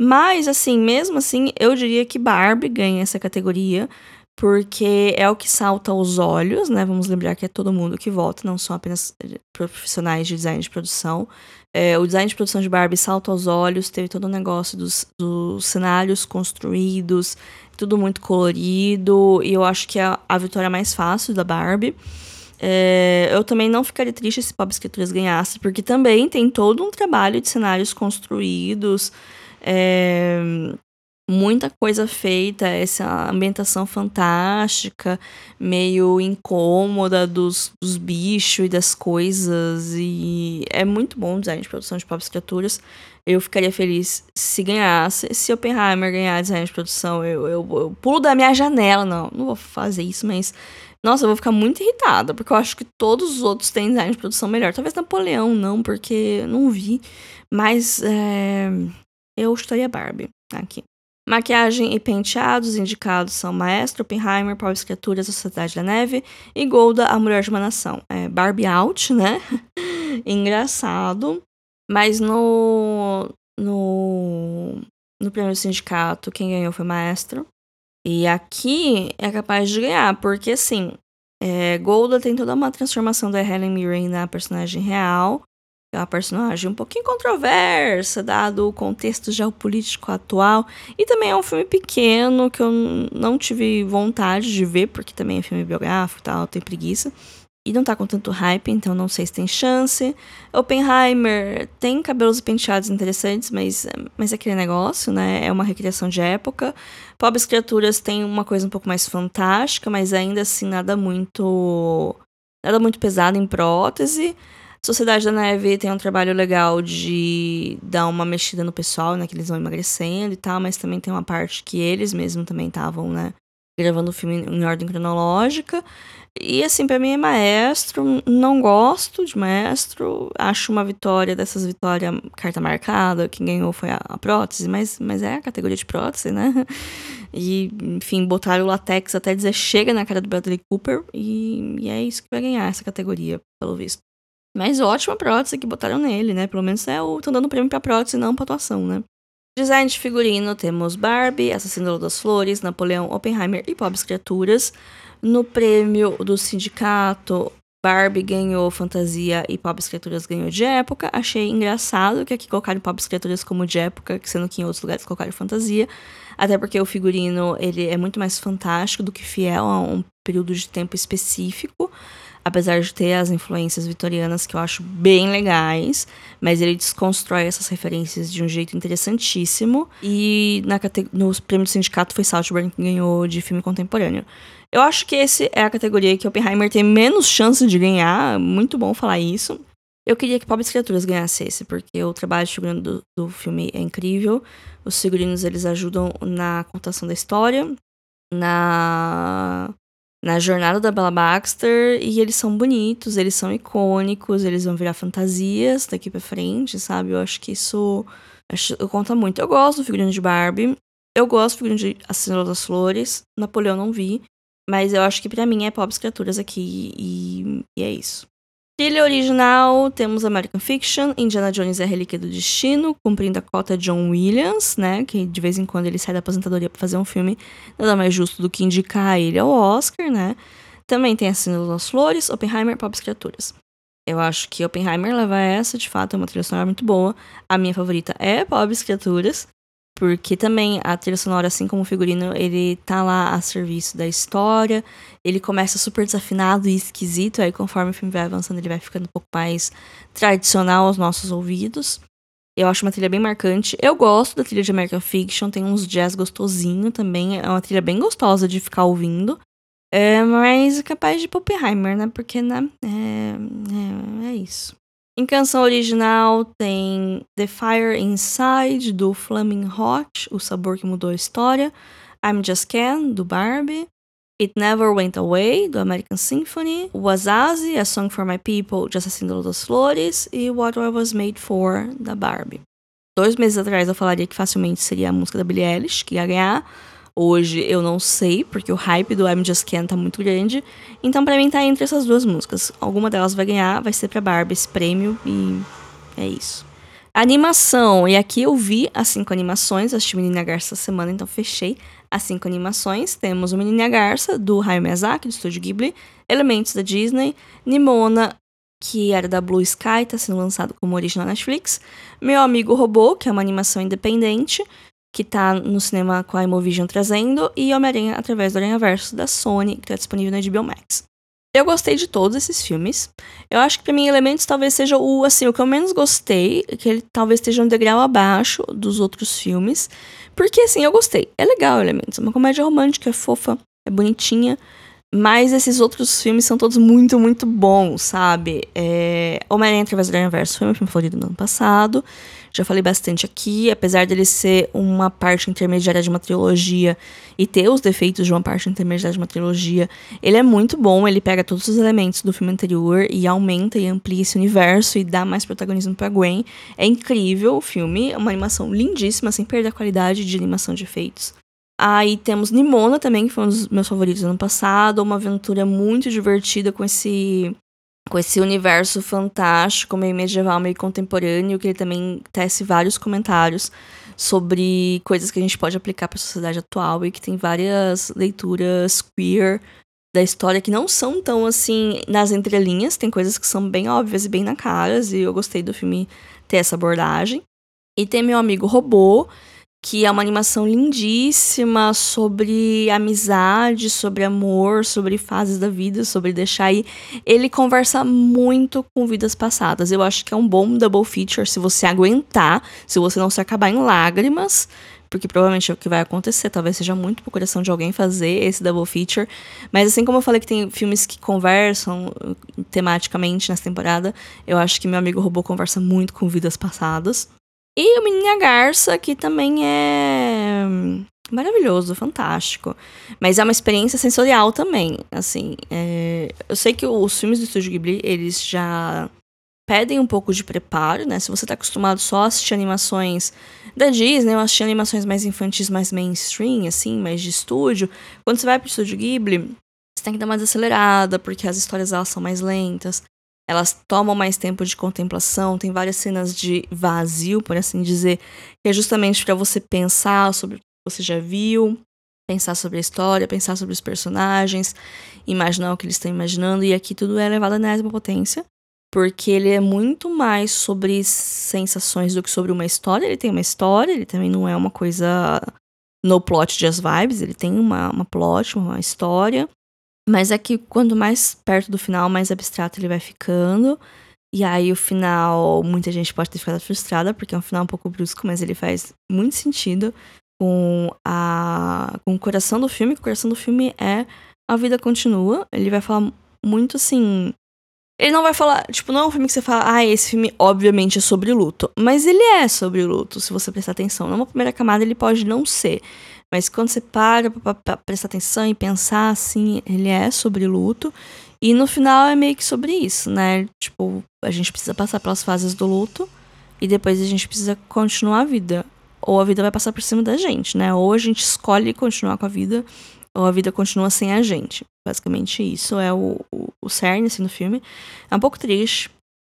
Mas, assim, mesmo assim, eu diria que Barbie ganha essa categoria, porque é o que salta aos olhos, né? Vamos lembrar que é todo mundo que vota, não são apenas eh, profissionais de design de produção. É, o design de produção de Barbie salta aos olhos, teve todo o negócio dos, dos cenários construídos, tudo muito colorido, e eu acho que é a vitória mais fácil da Barbie. É, eu também não ficaria triste se Bob Escrituras ganhasse, porque também tem todo um trabalho de cenários construídos. É, muita coisa feita, essa ambientação fantástica, meio incômoda dos, dos bichos e das coisas. E é muito bom o design de produção de próprias criaturas. Eu ficaria feliz se ganhasse. Se Oppenheimer ganhar design de produção, eu, eu, eu pulo da minha janela. Não, não vou fazer isso, mas. Nossa, eu vou ficar muito irritada, porque eu acho que todos os outros têm design de produção melhor. Talvez Napoleão não, porque não vi. Mas é, eu estaria Barbie aqui. Maquiagem e penteados indicados são Maestro, Oppenheimer, Pobres Criaturas, A Sociedade da Neve e Golda, A Mulher de uma Nação. É Barbie out, né? Engraçado. Mas no, no, no prêmio sindicato, quem ganhou foi Maestro. E aqui é capaz de ganhar, porque assim, é, Golda tem toda uma transformação da Helen Mirren na personagem real é uma personagem um pouquinho controversa, dado o contexto geopolítico atual. E também é um filme pequeno que eu não tive vontade de ver, porque também é filme biográfico e tal, tem preguiça. e não tá com tanto hype, então não sei se tem chance. Oppenheimer tem cabelos penteados interessantes, mas, mas é aquele negócio, né? É uma recriação de época. Pobres Criaturas tem uma coisa um pouco mais fantástica, mas ainda assim nada muito. nada muito pesado em prótese. Sociedade da Neve tem um trabalho legal de dar uma mexida no pessoal, né? Que eles vão emagrecendo e tal, mas também tem uma parte que eles mesmos também estavam, né? Gravando o filme em ordem cronológica. E assim, para mim é maestro. Não gosto de maestro. Acho uma vitória dessas vitórias carta marcada. Quem ganhou foi a, a, prótese, mas, mas é a categoria de prótese, né? E, enfim, botaram o latex até dizer chega na cara do Bradley Cooper. E, e é isso que vai ganhar essa categoria, pelo visto. Mas ótima prótese que botaram nele, né? Pelo menos é o. estão dando prêmio pra prótese, não pra atuação, né? Design de figurino, temos Barbie, Assassino das Flores, Napoleão, Oppenheimer e Pobres Criaturas. No prêmio do sindicato, Barbie ganhou fantasia e Pobres Criaturas ganhou de época. Achei engraçado que aqui colocaram Pobres Criaturas como de época, sendo que em outros lugares colocaram fantasia. Até porque o figurino ele é muito mais fantástico do que fiel a um período de tempo específico apesar de ter as influências vitorianas que eu acho bem legais, mas ele desconstrói essas referências de um jeito interessantíssimo. E na no prêmio do sindicato foi Saltburn que ganhou de filme contemporâneo. Eu acho que esse é a categoria que Oppenheimer tem menos chance de ganhar, muito bom falar isso. Eu queria que Pobres Criaturas ganhasse esse, porque o trabalho de figurino do, do filme é incrível. Os figurinos eles ajudam na contação da história, na na jornada da Bella Baxter e eles são bonitos, eles são icônicos, eles vão virar fantasias daqui para frente, sabe? Eu acho que isso acho, conta muito. Eu gosto do figurino de Barbie, eu gosto do figurino de Assassino das Flores, Napoleão não vi, mas eu acho que para mim é Pobres Criaturas aqui e, e é isso. Trilha original, temos American Fiction, Indiana Jones e a Relíquia do Destino, cumprindo a cota John Williams, né? Que de vez em quando ele sai da aposentadoria para fazer um filme, nada mais justo do que indicar ele ao Oscar, né? Também tem Assino das Flores, Oppenheimer, Pobres Criaturas. Eu acho que Oppenheimer leva essa, de fato, é uma trilha sonora muito boa. A minha favorita é Pobres Criaturas. Porque também a trilha sonora, assim como o figurino, ele tá lá a serviço da história. Ele começa super desafinado e esquisito, aí conforme o filme vai avançando, ele vai ficando um pouco mais tradicional aos nossos ouvidos. Eu acho uma trilha bem marcante. Eu gosto da trilha de American Fiction, tem uns jazz gostosinho também. É uma trilha bem gostosa de ficar ouvindo. É, mas é capaz de Poppenheimer, né? Porque, né? É, é, é isso. Em canção original tem The Fire Inside, do Flaming Hot, O Sabor que Mudou a História. I'm Just Ken, do Barbie. It Never Went Away, do American Symphony. Wazazi, A Song for My People, de Assassino das Flores. E What I Was Made For, da Barbie. Dois meses atrás eu falaria que facilmente seria a música da Billie Eilish, que ia ganhar. Hoje eu não sei, porque o hype do I'm Just Ken tá muito grande. Então para mim tá entre essas duas músicas. Alguma delas vai ganhar, vai ser pra Barbie esse prêmio e é isso. Animação, e aqui eu vi as cinco animações, assisti Menina Garça essa semana, então fechei as cinco animações. Temos o Menina Garça, do Hayao Miyazaki, do Estúdio Ghibli, Elementos da Disney, Nimona, que era da Blue Sky, tá sendo lançado como original Netflix, Meu Amigo Robô, que é uma animação independente, que tá no cinema com a Imovision trazendo, e Homem-Aranha através do Aranha Verso da Sony, que tá disponível na HBO Max. Eu gostei de todos esses filmes. Eu acho que para mim Elementos talvez seja o assim, o que eu menos gostei, que ele talvez esteja um degrau abaixo dos outros filmes, porque assim, eu gostei. É legal Elementos, é uma comédia romântica, é fofa, é bonitinha, mas esses outros filmes são todos muito, muito bons, sabe? É... Homem-Aranha através do Aranha Verso foi meu filme favorito do ano passado. Já falei bastante aqui, apesar dele ser uma parte intermediária de uma trilogia e ter os defeitos de uma parte intermediária de uma trilogia, ele é muito bom, ele pega todos os elementos do filme anterior e aumenta e amplia esse universo e dá mais protagonismo para Gwen. É incrível o filme, é uma animação lindíssima, sem perder a qualidade de animação de efeitos. Aí temos Nimona também, que foi um dos meus favoritos do ano passado, uma aventura muito divertida com esse com esse universo fantástico, meio medieval, meio contemporâneo, que ele também tece vários comentários sobre coisas que a gente pode aplicar para a sociedade atual e que tem várias leituras queer da história que não são tão assim nas entrelinhas, tem coisas que são bem óbvias e bem na caras, e eu gostei do filme ter essa abordagem. E tem meu amigo robô, que é uma animação lindíssima sobre amizade, sobre amor, sobre fases da vida, sobre deixar ir. Ele conversa muito com vidas passadas. Eu acho que é um bom double feature se você aguentar, se você não se acabar em lágrimas, porque provavelmente é o que vai acontecer. Talvez seja muito pro coração de alguém fazer esse double feature. Mas assim como eu falei que tem filmes que conversam tematicamente nessa temporada, eu acho que meu amigo robô conversa muito com vidas passadas. E o Menina Garça, que também é maravilhoso, fantástico. Mas é uma experiência sensorial também, assim. É... Eu sei que os filmes do Estúdio Ghibli, eles já pedem um pouco de preparo, né? Se você tá acostumado só a assistir animações da Disney, ou assistir animações mais infantis, mais mainstream, assim, mais de estúdio, quando você vai pro Estúdio Ghibli, você tem que dar mais acelerada, porque as histórias elas são mais lentas elas tomam mais tempo de contemplação, tem várias cenas de vazio, por assim dizer, que é justamente para você pensar sobre o que você já viu, pensar sobre a história, pensar sobre os personagens, imaginar o que eles estão imaginando, e aqui tudo é levado à enésima potência, porque ele é muito mais sobre sensações do que sobre uma história. Ele tem uma história, ele também não é uma coisa no plot just vibes, ele tem uma, uma plot, uma história, mas é que quanto mais perto do final, mais abstrato ele vai ficando. E aí o final, muita gente pode ter ficado frustrada, porque é um final um pouco brusco, mas ele faz muito sentido com, a, com o coração do filme. O coração do filme é a vida continua. Ele vai falar muito assim. Ele não vai falar, tipo, não é um filme que você fala, ah, esse filme obviamente é sobre luto. Mas ele é sobre luto, se você prestar atenção. Numa primeira camada ele pode não ser. Mas quando você para pra, prestar atenção e pensar, assim, ele é sobre luto. E no final é meio que sobre isso, né? Tipo, a gente precisa passar pelas fases do luto e depois a gente precisa continuar a vida. Ou a vida vai passar por cima da gente, né? Ou a gente escolhe continuar com a vida, ou a vida continua sem a gente. Basicamente isso é o, o, o cerne, assim, do filme. É um pouco triste,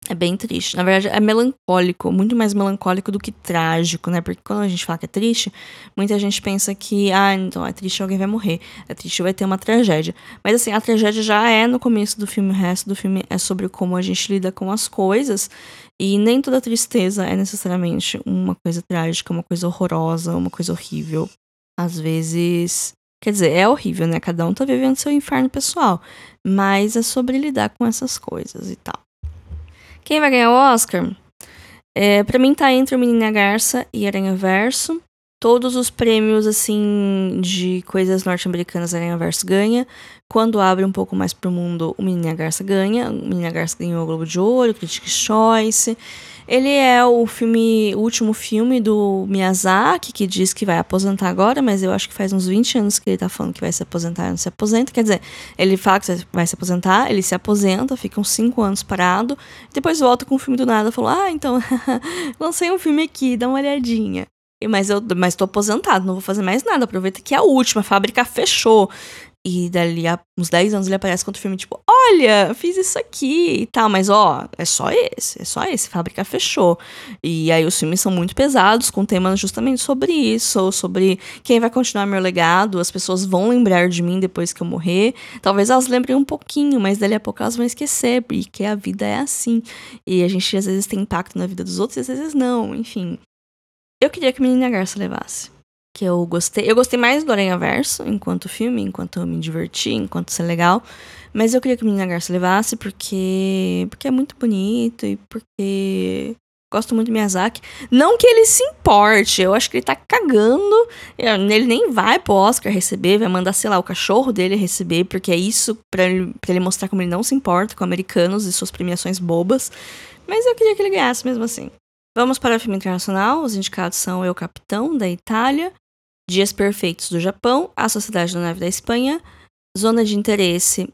é bem triste. Na verdade, é melancólico, muito mais melancólico do que trágico, né? Porque quando a gente fala que é triste, muita gente pensa que, ah, então é triste alguém vai morrer, é triste vai ter uma tragédia. Mas assim, a tragédia já é no começo do filme, o resto do filme é sobre como a gente lida com as coisas. E nem toda tristeza é necessariamente uma coisa trágica, uma coisa horrorosa, uma coisa horrível. Às vezes. Quer dizer, é horrível, né? Cada um tá vivendo seu inferno pessoal. Mas é sobre lidar com essas coisas e tal. Quem vai ganhar o Oscar? É, para mim tá entre o Menina Garça e Aranha Verso. Todos os prêmios, assim, de coisas norte-americanas, Aranha Verso ganha. Quando abre um pouco mais pro mundo, o Menina Garça ganha. O Menina Garça ganhou o Globo de Ouro, Critics' Choice. Ele é o filme, o último filme do Miyazaki, que diz que vai aposentar agora, mas eu acho que faz uns 20 anos que ele tá falando que vai se aposentar e não se aposenta. Quer dizer, ele fala que vai se aposentar, ele se aposenta, fica uns 5 anos parado, depois volta com o filme do nada, falou: "Ah, então lancei um filme aqui, dá uma olhadinha". Mas eu mas tô aposentado, não vou fazer mais nada. Aproveita que é a última, a fábrica fechou. E dali a uns 10 anos ele aparece com outro filme, tipo, olha, fiz isso aqui e tal, mas ó, é só esse, é só esse, fábrica fechou. E aí os filmes são muito pesados, com temas justamente sobre isso, sobre quem vai continuar meu legado, as pessoas vão lembrar de mim depois que eu morrer. Talvez elas lembrem um pouquinho, mas dali a pouco elas vão esquecer, porque a vida é assim. E a gente às vezes tem impacto na vida dos outros e às vezes não, enfim. Eu queria que Menina Garça levasse que eu gostei. Eu gostei mais do Aranha Verso enquanto filme, enquanto eu me diverti, enquanto isso é legal. Mas eu queria que o Menina Garça levasse porque porque é muito bonito e porque gosto muito do Miyazaki. Não que ele se importe, eu acho que ele tá cagando. Ele nem vai pro Oscar receber, vai mandar, sei lá, o cachorro dele receber, porque é isso para ele, pra ele mostrar como ele não se importa com americanos e suas premiações bobas. Mas eu queria que ele ganhasse mesmo assim. Vamos para o filme internacional. Os indicados são Eu Capitão, da Itália, Dias Perfeitos do Japão, A Sociedade da Neve da Espanha, Zona de Interesse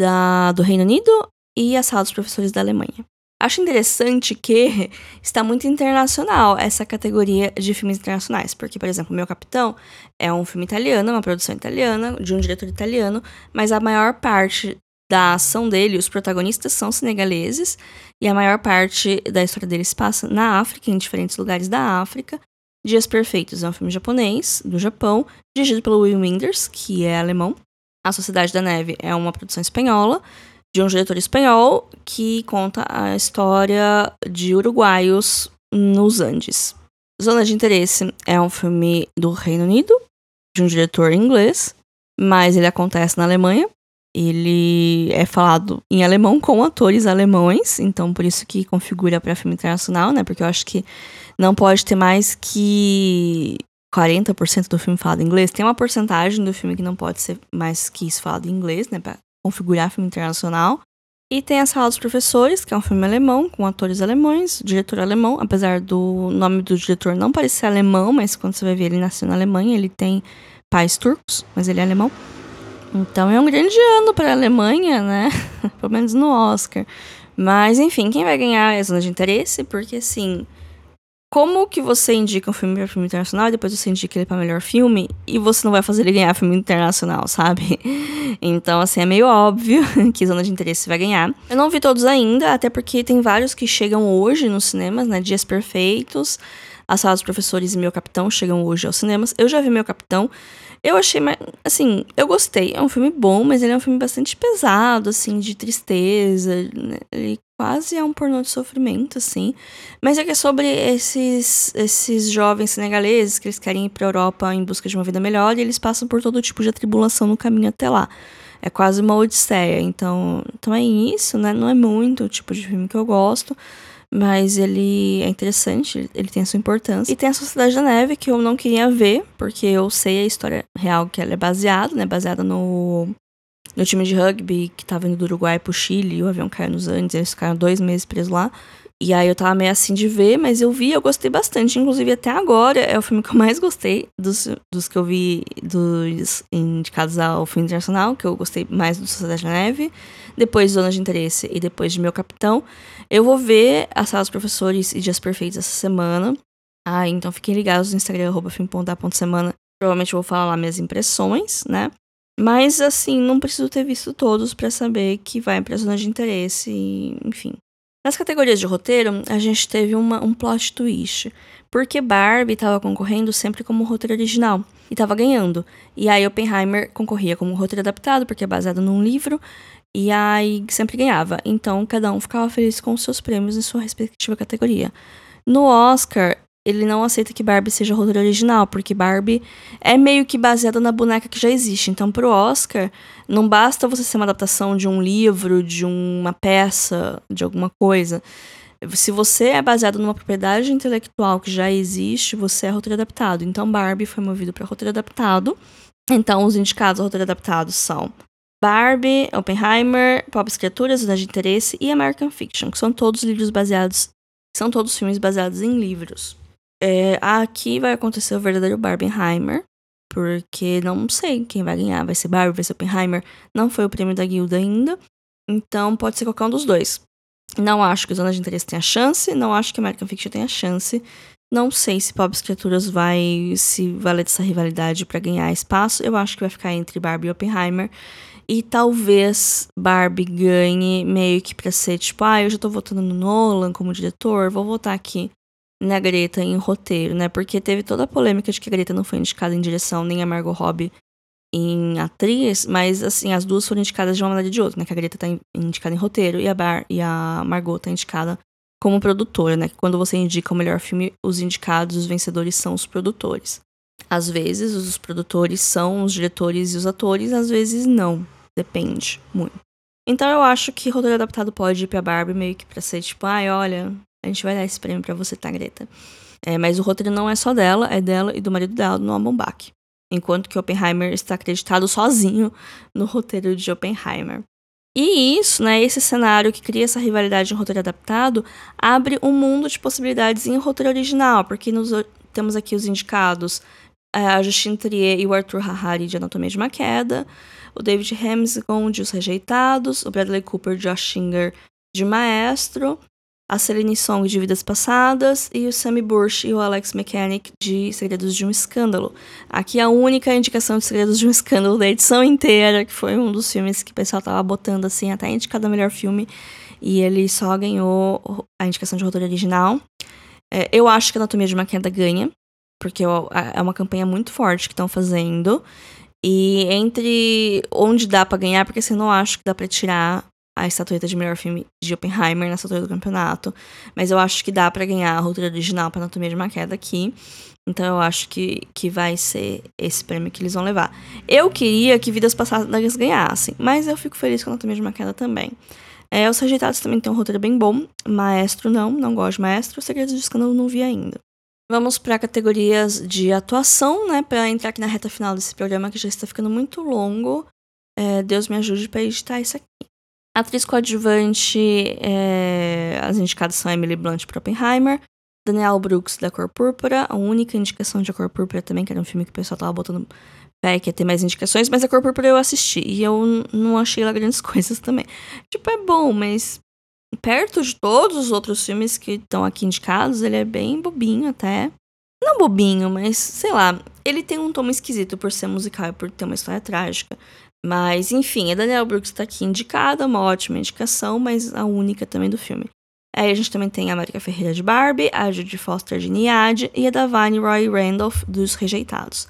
da, do Reino Unido e A Sala dos Professores da Alemanha. Acho interessante que está muito internacional essa categoria de filmes internacionais, porque, por exemplo, Meu Capitão é um filme italiano, uma produção italiana, de um diretor italiano, mas a maior parte da ação dele, os protagonistas são senegaleses, e a maior parte da história deles passa na África, em diferentes lugares da África, Dias Perfeitos é um filme japonês, do Japão, dirigido pelo Will Winders, que é alemão. A Sociedade da Neve é uma produção espanhola, de um diretor espanhol, que conta a história de uruguaios nos Andes. Zona de Interesse é um filme do Reino Unido, de um diretor inglês, mas ele acontece na Alemanha. Ele é falado em alemão com atores alemães, então por isso que configura para filme internacional, né? Porque eu acho que não pode ter mais que 40% do filme falado em inglês. Tem uma porcentagem do filme que não pode ser mais que isso falado em inglês, né? Pra configurar filme internacional. E tem A Sala dos Professores, que é um filme alemão, com atores alemães, diretor alemão, apesar do nome do diretor não parecer alemão, mas quando você vai ver ele nasceu na Alemanha, ele tem pais turcos, mas ele é alemão. Então é um grande ano para a Alemanha, né? Pelo menos no Oscar. Mas enfim, quem vai ganhar é zona de interesse, porque assim, como que você indica um filme para filme internacional e depois você indica ele para melhor filme e você não vai fazer ele ganhar filme internacional, sabe? Então, assim, é meio óbvio que Zona de Interesse vai ganhar. Eu não vi todos ainda, até porque tem vários que chegam hoje nos cinemas, né? Dias Perfeitos, A Sala dos Professores e Meu Capitão chegam hoje aos cinemas. Eu já vi Meu Capitão. Eu achei, assim, eu gostei. É um filme bom, mas ele é um filme bastante pesado, assim, de tristeza. Né? Ele quase é um pornô de sofrimento, assim. Mas é que é sobre esses, esses jovens senegaleses que eles querem ir pra Europa em busca de uma vida melhor e eles passam por todo tipo de atribulação no caminho até lá. É quase uma odisseia. Então, então é isso, né? Não é muito o tipo de filme que eu gosto. Mas ele é interessante, ele tem a sua importância. E tem a Sociedade da Neve, que eu não queria ver, porque eu sei a história real que ela é baseada, né? Baseada no, no time de rugby que tava indo do Uruguai pro Chile, o avião caiu nos Andes, eles ficaram dois meses presos lá. E aí eu tava meio assim de ver, mas eu vi, eu gostei bastante. Inclusive, até agora é o filme que eu mais gostei dos, dos que eu vi dos indicados ao filme internacional, que eu gostei mais do Sociedade da Neve, depois de Zona de Interesse e depois de Meu Capitão. Eu vou ver a Sala dos Professores e Dias Perfeitos essa semana. Ah, então fiquem ligados no Instagram, arroba semana. Provavelmente eu vou falar lá minhas impressões, né? Mas, assim, não preciso ter visto todos para saber que vai pra zona de interesse, e, enfim. Nas categorias de roteiro, a gente teve uma, um plot twist. Porque Barbie estava concorrendo sempre como roteiro original e estava ganhando. E aí Oppenheimer concorria como roteiro adaptado, porque é baseado num livro, e aí sempre ganhava. Então cada um ficava feliz com os seus prêmios em sua respectiva categoria. No Oscar, ele não aceita que Barbie seja roteiro original, porque Barbie é meio que baseada na boneca que já existe. Então, pro Oscar, não basta você ser uma adaptação de um livro, de uma peça, de alguma coisa. Se você é baseado numa propriedade intelectual que já existe, você é roteiro adaptado. Então, Barbie foi movido para roteiro adaptado. Então, os indicados a roteiro adaptado são Barbie, Oppenheimer, Pop Criaturas, Zona de Interesse e American Fiction, que são todos livros baseados, são todos filmes baseados em livros. É, aqui vai acontecer o verdadeiro Barbenheimer, porque não sei quem vai ganhar. Vai ser Barbie, vai ser Oppenheimer. Não foi o prêmio da guilda ainda, então pode ser qualquer um dos dois. Não acho que Zona de Interesse tenha chance, não acho que American Fiction tenha chance. Não sei se Pop Criaturas vai se valer dessa rivalidade para ganhar espaço. Eu acho que vai ficar entre Barbie e Oppenheimer. E talvez Barbie ganhe meio que pra ser tipo, ah, eu já tô votando no Nolan como diretor, vou votar aqui na Greta em roteiro, né? Porque teve toda a polêmica de que a Greta não foi indicada em direção, nem a Margot Robbie em atriz, mas assim, as duas foram indicadas de uma maneira ou de outra, né? Que a Greta tá indicada em roteiro e a, Bar e a Margot tá indicada como produtora, né? Quando você indica o melhor filme, os indicados, os vencedores são os produtores. Às vezes, os produtores são os diretores e os atores, às vezes não. Depende muito. Então eu acho que roteiro adaptado pode ir pra Barbie meio que pra ser tipo, ai, olha, a gente vai dar esse prêmio pra você, tá, Greta? É, mas o roteiro não é só dela, é dela e do marido dela, Noah Baumbach. Enquanto que Oppenheimer está acreditado sozinho no roteiro de Oppenheimer. E isso, né, esse cenário que cria essa rivalidade em roteiro adaptado, abre um mundo de possibilidades em roteiro original, porque nos, temos aqui os indicados é, a Justine Trier e o Arthur Harari de Anatomia de uma Queda, o David Hemsgom de Os Rejeitados, o Bradley Cooper de Josh Singer de Maestro, a Celine Song de Vidas Passadas e o Sammy Burch e o Alex Mechanic de Segredos de um Escândalo. Aqui a única indicação de Segredos de um Escândalo da edição inteira, que foi um dos filmes que o pessoal tava botando assim, até indicado a melhor filme, e ele só ganhou a indicação de roteiro original. É, eu acho que a Anatomia de uma Queda ganha, porque é uma campanha muito forte que estão fazendo. E entre onde dá para ganhar, porque assim, não acho que dá para tirar a estatueta de melhor filme de Oppenheimer nessa altura do campeonato. Mas eu acho que dá para ganhar a roteiro original para Anatomia de uma Queda aqui. Então eu acho que, que vai ser esse prêmio que eles vão levar. Eu queria que Vidas Passadas ganhassem, mas eu fico feliz com a Anatomia de uma Queda também. É, os Rejeitados também tem um roteiro bem bom. Maestro não, não gosto de Maestro. Segredos de Escândalo não vi ainda. Vamos para categorias de atuação, né? Para entrar aqui na reta final desse programa que já está ficando muito longo. É, Deus me ajude para editar isso aqui. Atriz coadjuvante, é, as indicadas são Emily Blunt para Oppenheimer, Danielle Brooks da Cor Púrpura, a única indicação de A Cor Púrpura também, que era um filme que o pessoal tava botando pé, que ia ter mais indicações, mas A Cor Púrpura eu assisti e eu não achei lá grandes coisas também. Tipo, é bom, mas perto de todos os outros filmes que estão aqui indicados, ele é bem bobinho até. Não bobinho, mas sei lá, ele tem um tom esquisito por ser musical e por ter uma história trágica. Mas, enfim, a Danielle Brooks está aqui indicada, uma ótima indicação, mas a única também do filme. Aí a gente também tem a América Ferreira de Barbie, a Judy Foster de Niad e a Davine Roy Randolph dos Rejeitados.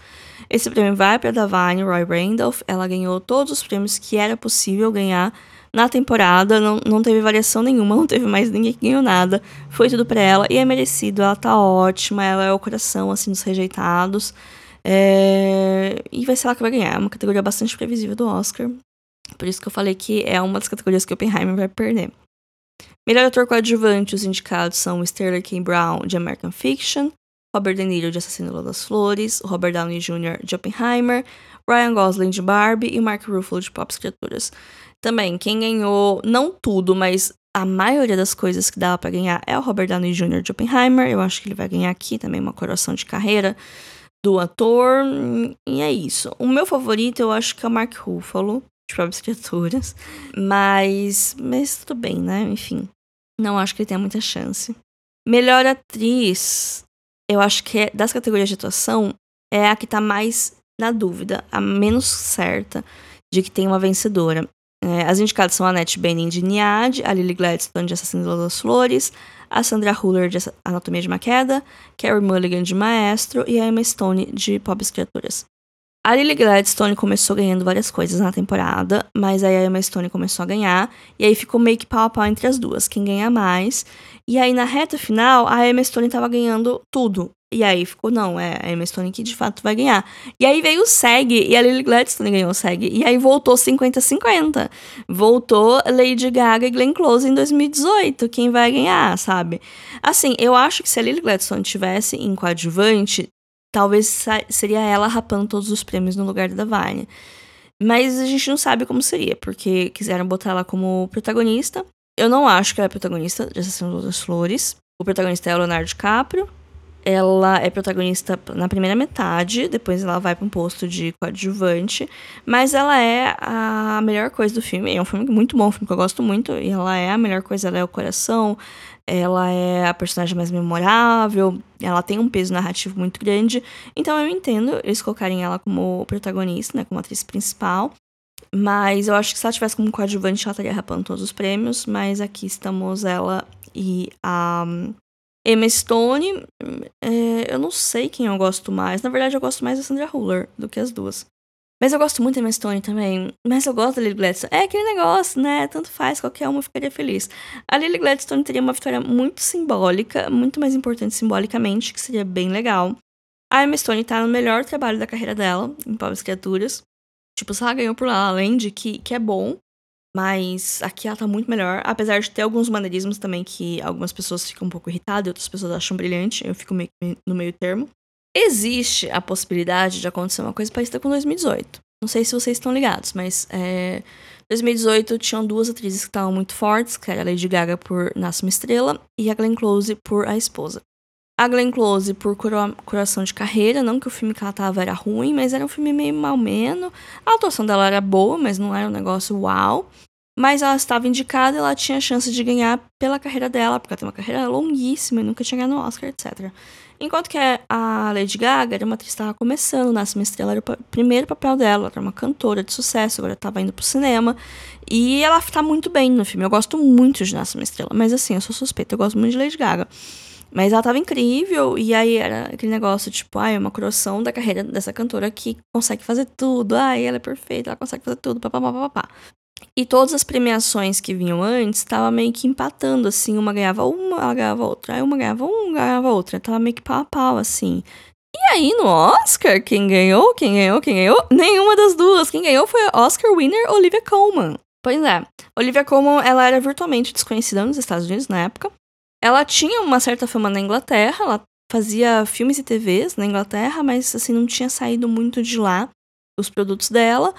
Esse prêmio vai para a Davine Roy Randolph, ela ganhou todos os prêmios que era possível ganhar na temporada, não, não teve variação nenhuma, não teve mais ninguém que ganhou nada, foi tudo para ela e é merecido, ela tá ótima, ela é o coração assim dos rejeitados. É... E vai ser ela que vai ganhar. É uma categoria bastante previsível do Oscar. Por isso que eu falei que é uma das categorias que Oppenheimer vai perder. Melhor ator coadjuvante, os indicados são Sterling K. Brown, de American Fiction, Robert De Niro, de Assassino das Flores, Robert Downey Jr., de Oppenheimer, Ryan Gosling, de Barbie e Mark Ruffalo, de Pop Criaturas. Também, quem ganhou, não tudo, mas a maioria das coisas que dava para ganhar é o Robert Downey Jr. de Oppenheimer. Eu acho que ele vai ganhar aqui também uma coroação de carreira do ator. E é isso. O meu favorito eu acho que é o Mark Ruffalo, de próprias criaturas. Mas, mas tudo bem, né? Enfim. Não acho que ele tenha muita chance. Melhor atriz, eu acho que é, das categorias de atuação é a que tá mais na dúvida, a menos certa de que tem uma vencedora. É, as indicadas são a Annette Bening de Niad, a Lily Gladstone de Assassino das Flores, a Sandra Huller de Anatomia de uma Queda, Carrie Mulligan de Maestro e a Emma Stone de Pobres Criaturas. A Lily Gladstone começou ganhando várias coisas na temporada, mas aí a Emma Stone começou a ganhar, e aí ficou meio que pau a pau entre as duas, quem ganha mais. E aí na reta final, a Emma Stone tava ganhando tudo. E aí ficou, não, é a Emma Stone que de fato vai ganhar. E aí veio o SEG e a Lily Gladstone ganhou o SEG. E aí voltou 50-50. Voltou Lady Gaga e Glenn Close em 2018. Quem vai ganhar, sabe? Assim, eu acho que se a Lily Gladstone tivesse em coadjuvante, talvez seria ela rapando todos os prêmios no lugar da Vine. Mas a gente não sabe como seria, porque quiseram botar ela como protagonista. Eu não acho que ela é protagonista de Assassino das Flores. O protagonista é o Leonardo DiCaprio ela é protagonista na primeira metade, depois ela vai para um posto de coadjuvante, mas ela é a melhor coisa do filme. É um filme muito bom, um filme que eu gosto muito, e ela é a melhor coisa, ela é o coração, ela é a personagem mais memorável, ela tem um peso narrativo muito grande. Então eu entendo eles colocarem ela como protagonista, né, como atriz principal. Mas eu acho que se ela tivesse como coadjuvante, ela estaria rapando todos os prêmios. Mas aqui estamos ela e a Emma Stone, é, eu não sei quem eu gosto mais. Na verdade, eu gosto mais da Sandra Huller do que as duas. Mas eu gosto muito da Emma Stone também. Mas eu gosto da Lily Gladstone. É aquele negócio, né? Tanto faz, qualquer uma ficaria feliz. A Lily Gladstone teria uma vitória muito simbólica, muito mais importante simbolicamente, que seria bem legal. A Emma Stone tá no melhor trabalho da carreira dela, em Pobres Criaturas. Tipo, se ela ganhou por lá, além de que, que é bom, mas aqui ela tá muito melhor, apesar de ter alguns maneirismos também que algumas pessoas ficam um pouco irritadas, outras pessoas acham brilhante, eu fico meio no meio termo. Existe a possibilidade de acontecer uma coisa parecida com 2018. Não sei se vocês estão ligados, mas é, 2018 tinham duas atrizes que estavam muito fortes, que era a Lady Gaga por Nasce uma Estrela e a Glenn Close por A Esposa. A Glenn Close por Coração de Carreira, não que o filme que ela tava era ruim, mas era um filme meio mal menos. A atuação dela era boa, mas não era um negócio uau. Mas ela estava indicada e ela tinha chance de ganhar pela carreira dela, porque ela tem uma carreira longuíssima e nunca tinha ganhado no Oscar, etc. Enquanto que a Lady Gaga era uma atriz que estava começando, Nasce uma Estrela era o primeiro papel dela, ela era uma cantora de sucesso, agora estava indo pro cinema. E ela está muito bem no filme. Eu gosto muito de Nasce uma Estrela, mas assim, eu sou suspeita, eu gosto muito de Lady Gaga. Mas ela tava incrível, e aí era aquele negócio, tipo, ai, ah, é uma croação da carreira dessa cantora que consegue fazer tudo, ai, ela é perfeita, ela consegue fazer tudo, papapá, papapá. E todas as premiações que vinham antes tava meio que empatando, assim, uma ganhava uma, ela ganhava outra. Aí uma ganhava uma, ganhava outra. Tava meio que pau a pau, assim. E aí, no Oscar, quem ganhou, quem ganhou, quem ganhou? Nenhuma das duas. Quem ganhou foi a Oscar winner Olivia Colman. Pois é. Olivia Colman, ela era virtualmente desconhecida nos Estados Unidos na época. Ela tinha uma certa fama na Inglaterra, ela fazia filmes e TVs na Inglaterra, mas assim, não tinha saído muito de lá os produtos dela.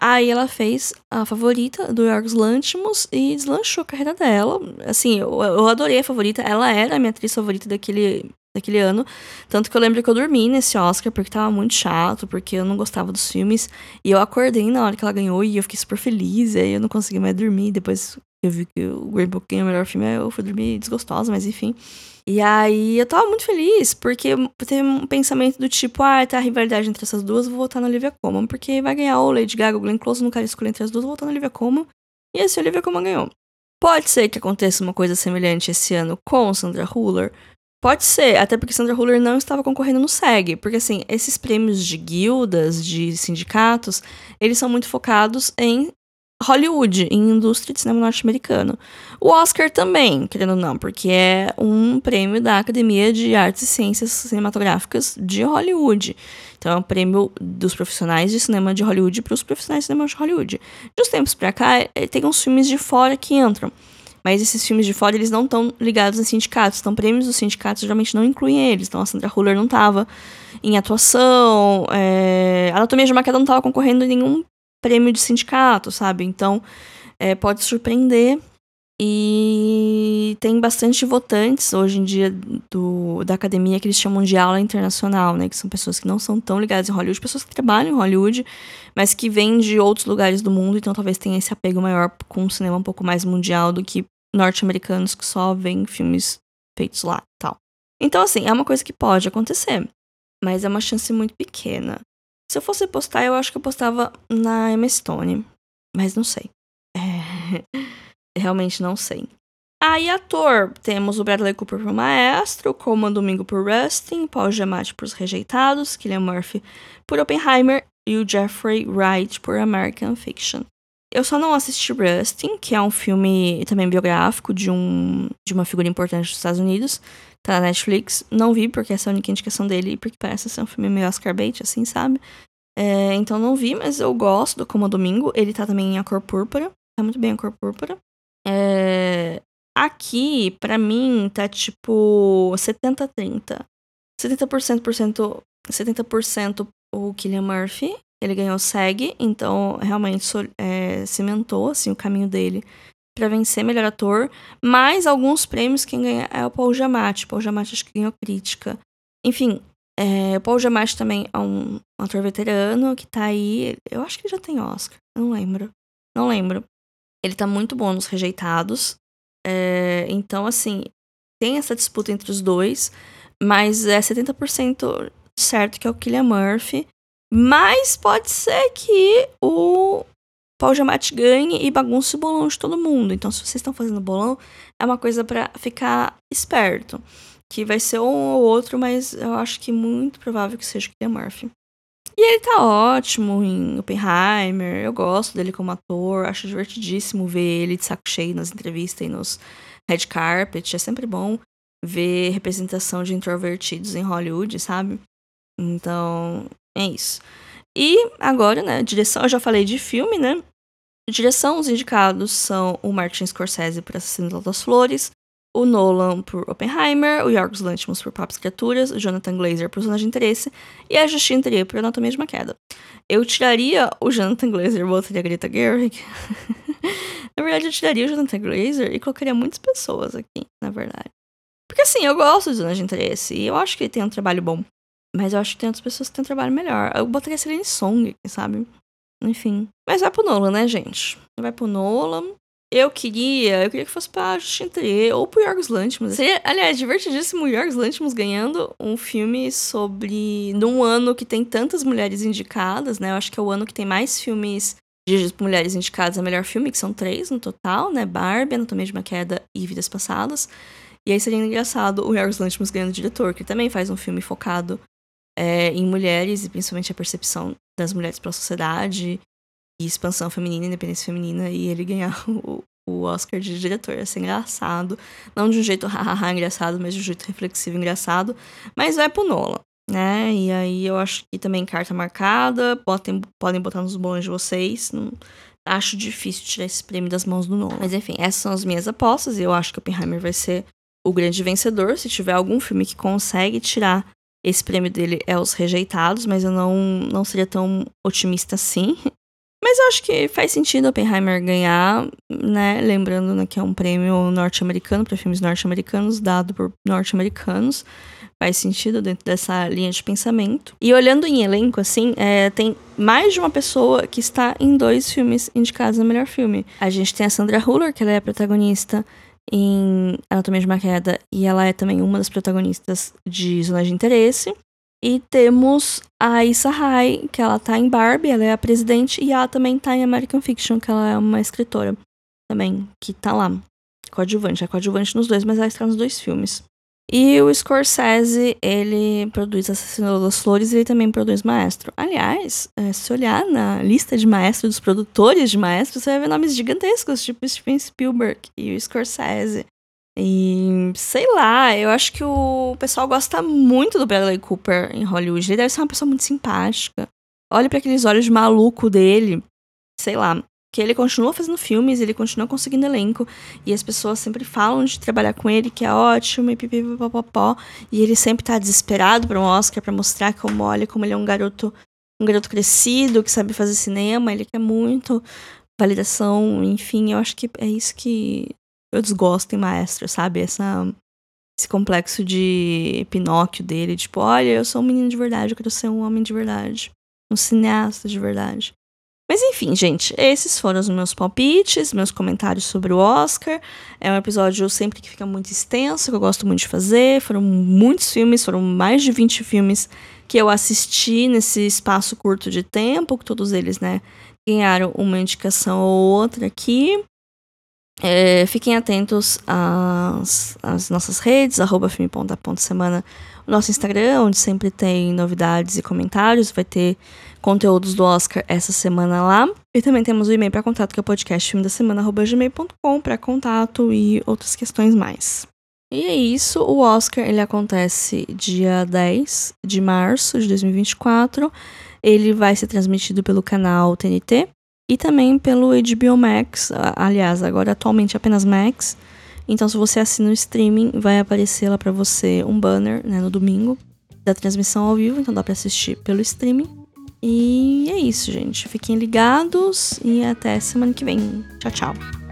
Aí ela fez a favorita do Yorgos Lanthimos e deslanchou a carreira dela. Assim, eu, eu adorei a favorita. Ela era a minha atriz favorita daquele, daquele ano. Tanto que eu lembro que eu dormi nesse Oscar porque tava muito chato, porque eu não gostava dos filmes. E eu acordei na hora que ela ganhou e eu fiquei super feliz. E aí eu não consegui mais dormir. Depois eu vi que o Green Book ganhou o melhor filme, eu fui dormir desgostosa, mas enfim. E aí eu tava muito feliz, porque teve um pensamento do tipo, ah, tá a rivalidade entre essas duas, vou votar na Olivia Colman, porque vai ganhar o Lady Gaga ou Glenn Close, não quero escolher entre as duas, vou votar na Olivia Colman. E esse Olivia Colman ganhou. Pode ser que aconteça uma coisa semelhante esse ano com Sandra Huller. Pode ser, até porque Sandra Huller não estava concorrendo no SEG. Porque, assim, esses prêmios de guildas, de sindicatos, eles são muito focados em Hollywood, em indústria de cinema norte-americano. O Oscar também, querendo ou não, porque é um prêmio da Academia de Artes e Ciências Cinematográficas de Hollywood. Então é um prêmio dos profissionais de cinema de Hollywood para os profissionais de cinema de Hollywood. De uns tempos para cá, é, tem uns filmes de fora que entram. Mas esses filmes de fora, eles não estão ligados a sindicatos. Então, prêmios dos sindicatos geralmente não incluem eles. Então, a Sandra Huller não estava em atuação. É... A Anatomia de uma Queda não estava concorrendo em nenhum prêmio de sindicato, sabe? Então, é, pode surpreender. E tem bastante votantes hoje em dia do, da academia que eles chamam de aula internacional, né? Que são pessoas que não são tão ligadas em Hollywood, pessoas que trabalham em Hollywood, mas que vêm de outros lugares do mundo, então talvez tenha esse apego maior com um cinema um pouco mais mundial do que norte-americanos que só veem filmes feitos lá tal. Então, assim, é uma coisa que pode acontecer, mas é uma chance muito pequena. Se eu fosse postar, eu acho que eu postava na Emma Stone. Mas não sei. É... Realmente não sei. Aí, ator, temos o Bradley Cooper por Maestro, Coleman Domingo por Rustin, Paul Giamatti por Os Rejeitados, Killian Murphy por Oppenheimer e o Jeffrey Wright por American Fiction. Eu só não assisti Rustin, que é um filme também biográfico de, um, de uma figura importante dos Estados Unidos. Tá na Netflix. Não vi, porque essa é a única indicação dele, porque parece ser um filme meio Oscar bait, assim, sabe? É, então não vi, mas eu gosto do Como Domingo. Ele tá também em A Cor Púrpura. Tá muito bem A Cor Púrpura. É, aqui, pra mim, tá tipo 70-30. 70%, 70% o Killian Murphy ele ganhou o SEG, então realmente é, cimentou assim, o caminho dele para vencer melhor ator. Mas alguns prêmios quem ganha é o Paul Giamatti. Paul Giamatti acho que ganhou crítica. Enfim, é, o Paul Giamatti também é um ator veterano que tá aí. Eu acho que ele já tem Oscar. Não lembro. Não lembro. Ele tá muito bom nos rejeitados. É, então, assim, tem essa disputa entre os dois. Mas é 70% certo que é o Killian Murphy. Mas pode ser que o Paul Giamatti ganhe e bagunce o bolão de todo mundo. Então, se vocês estão fazendo bolão, é uma coisa para ficar esperto. Que vai ser um ou outro, mas eu acho que muito provável que seja o Killian Murphy. E ele tá ótimo em Oppenheimer. Eu gosto dele como ator. Acho divertidíssimo ver ele de saco cheio nas entrevistas e nos red carpet. É sempre bom ver representação de introvertidos em Hollywood, sabe? Então, é isso. E agora, né, direção, eu já falei de filme, né? Direção, os indicados são o Martin Scorsese por Assassino das Flores, o Nolan por Oppenheimer, o Yorgos Lanthimos por Papas Criaturas, o Jonathan Glazer por Zona de Interesse e a Justine Trier por Anatomia de uma Queda. Eu tiraria o Jonathan Glazer botaria a Greta Gerwig. na verdade, eu tiraria o Jonathan Glazer e colocaria muitas pessoas aqui, na verdade. Porque assim, eu gosto de Zona de Interesse e eu acho que ele tem um trabalho bom. Mas eu acho que tem outras pessoas que têm um trabalho melhor. Eu botaria a Celine Song, sabe? Enfim. Mas vai pro Nolan, né, gente? Vai pro Nolan. Eu queria, eu queria que fosse pra Justin Trier ou pro Yorgos Lanthimos. Seria, aliás, divertidíssimo o Yorgos Lanthimos ganhando um filme sobre... Num ano que tem tantas mulheres indicadas, né? Eu acho que é o ano que tem mais filmes de mulheres indicadas a melhor filme, que são três no total, né? Barbie, Anatomia de uma Queda e Vidas Passadas. E aí seria engraçado o Yorgos Lanthimos ganhando diretor, que também faz um filme focado é, em mulheres e principalmente a percepção das mulheres para a sociedade. expansão feminina, independência feminina, e ele ganhar o, o Oscar de diretor. Ia ser engraçado. Não de um jeito hahaha engraçado, mas de um jeito reflexivo engraçado. Mas vai pro Nolan, né? E aí eu acho que também carta marcada. Botem, podem botar nos bons de vocês. Não, acho difícil tirar esse prêmio das mãos do Nolan. Mas enfim, essas são as minhas apostas. E eu acho que Oppenheimer vai ser o grande vencedor. Se tiver algum filme que consegue tirar esse prêmio dele, é Os Rejeitados. Mas eu não, não seria tão otimista assim. Mas eu acho que faz sentido Oppenheimer ganhar, né? Lembrando né, que é um prêmio norte-americano para filmes norte-americanos, dado por norte-americanos. Faz sentido dentro dessa linha de pensamento. E olhando em elenco, assim, é, tem mais de uma pessoa que está em dois filmes indicados no melhor filme. A gente tem a Sandra Huller, que ela é a protagonista em Anatomia de uma Queda, e ela é também uma das protagonistas de Zona de Interesse. E temos a Issa Rae, que ela tá em Barbie, ela é a presidente, e ela também tá em American Fiction, que ela é uma escritora também, que tá lá. Coadjuvante, é coadjuvante nos dois, mas ela está nos dois filmes. E o Scorsese, ele produz Assassino das Flores e ele também produz Maestro. Aliás, é, se olhar na lista de maestros, dos produtores de Maestro, você vai ver nomes gigantescos, tipo Steven Spielberg e o Scorsese. E sei lá, eu acho que o pessoal gosta muito do Bradley Cooper em Hollywood. Ele deve ser uma pessoa muito simpática. Olha para aqueles olhos de maluco dele. Sei lá. Que ele continua fazendo filmes, ele continua conseguindo elenco. E as pessoas sempre falam de trabalhar com ele, que é ótimo, e pipipipopopó. E ele sempre tá desesperado para um Oscar para mostrar como, olha, como ele é um garoto, um garoto crescido, que sabe fazer cinema, ele quer muito validação, enfim, eu acho que é isso que eu desgosto em Maestro, sabe? Essa, esse complexo de Pinóquio dele, tipo, olha, eu sou um menino de verdade, eu quero ser um homem de verdade, um cineasta de verdade. Mas enfim, gente, esses foram os meus palpites, meus comentários sobre o Oscar. É um episódio sempre que fica muito extenso, que eu gosto muito de fazer. Foram muitos filmes, foram mais de 20 filmes que eu assisti nesse espaço curto de tempo, que todos eles, né, ganharam uma indicação ou outra aqui. É, fiquem atentos às, às, nossas redes, arroba filme.semana, o nosso Instagram, onde sempre tem novidades e comentários. Vai ter conteúdos do Oscar essa semana lá. E também temos o e-mail para contato, que é o podcast filme da semana, gmail.com, para contato e outras questões mais. E é isso, o Oscar ele acontece dia 10 de março de 2024. Ele vai ser transmitido pelo canal TNT, e também pelo HBO Max, aliás, agora atualmente apenas Max. Então, se você assina o streaming, vai aparecer lá para você um banner né, no domingo da transmissão ao vivo, então dá para assistir pelo streaming. E é isso, gente. Fiquem ligados e até semana que vem. Tchau, tchau.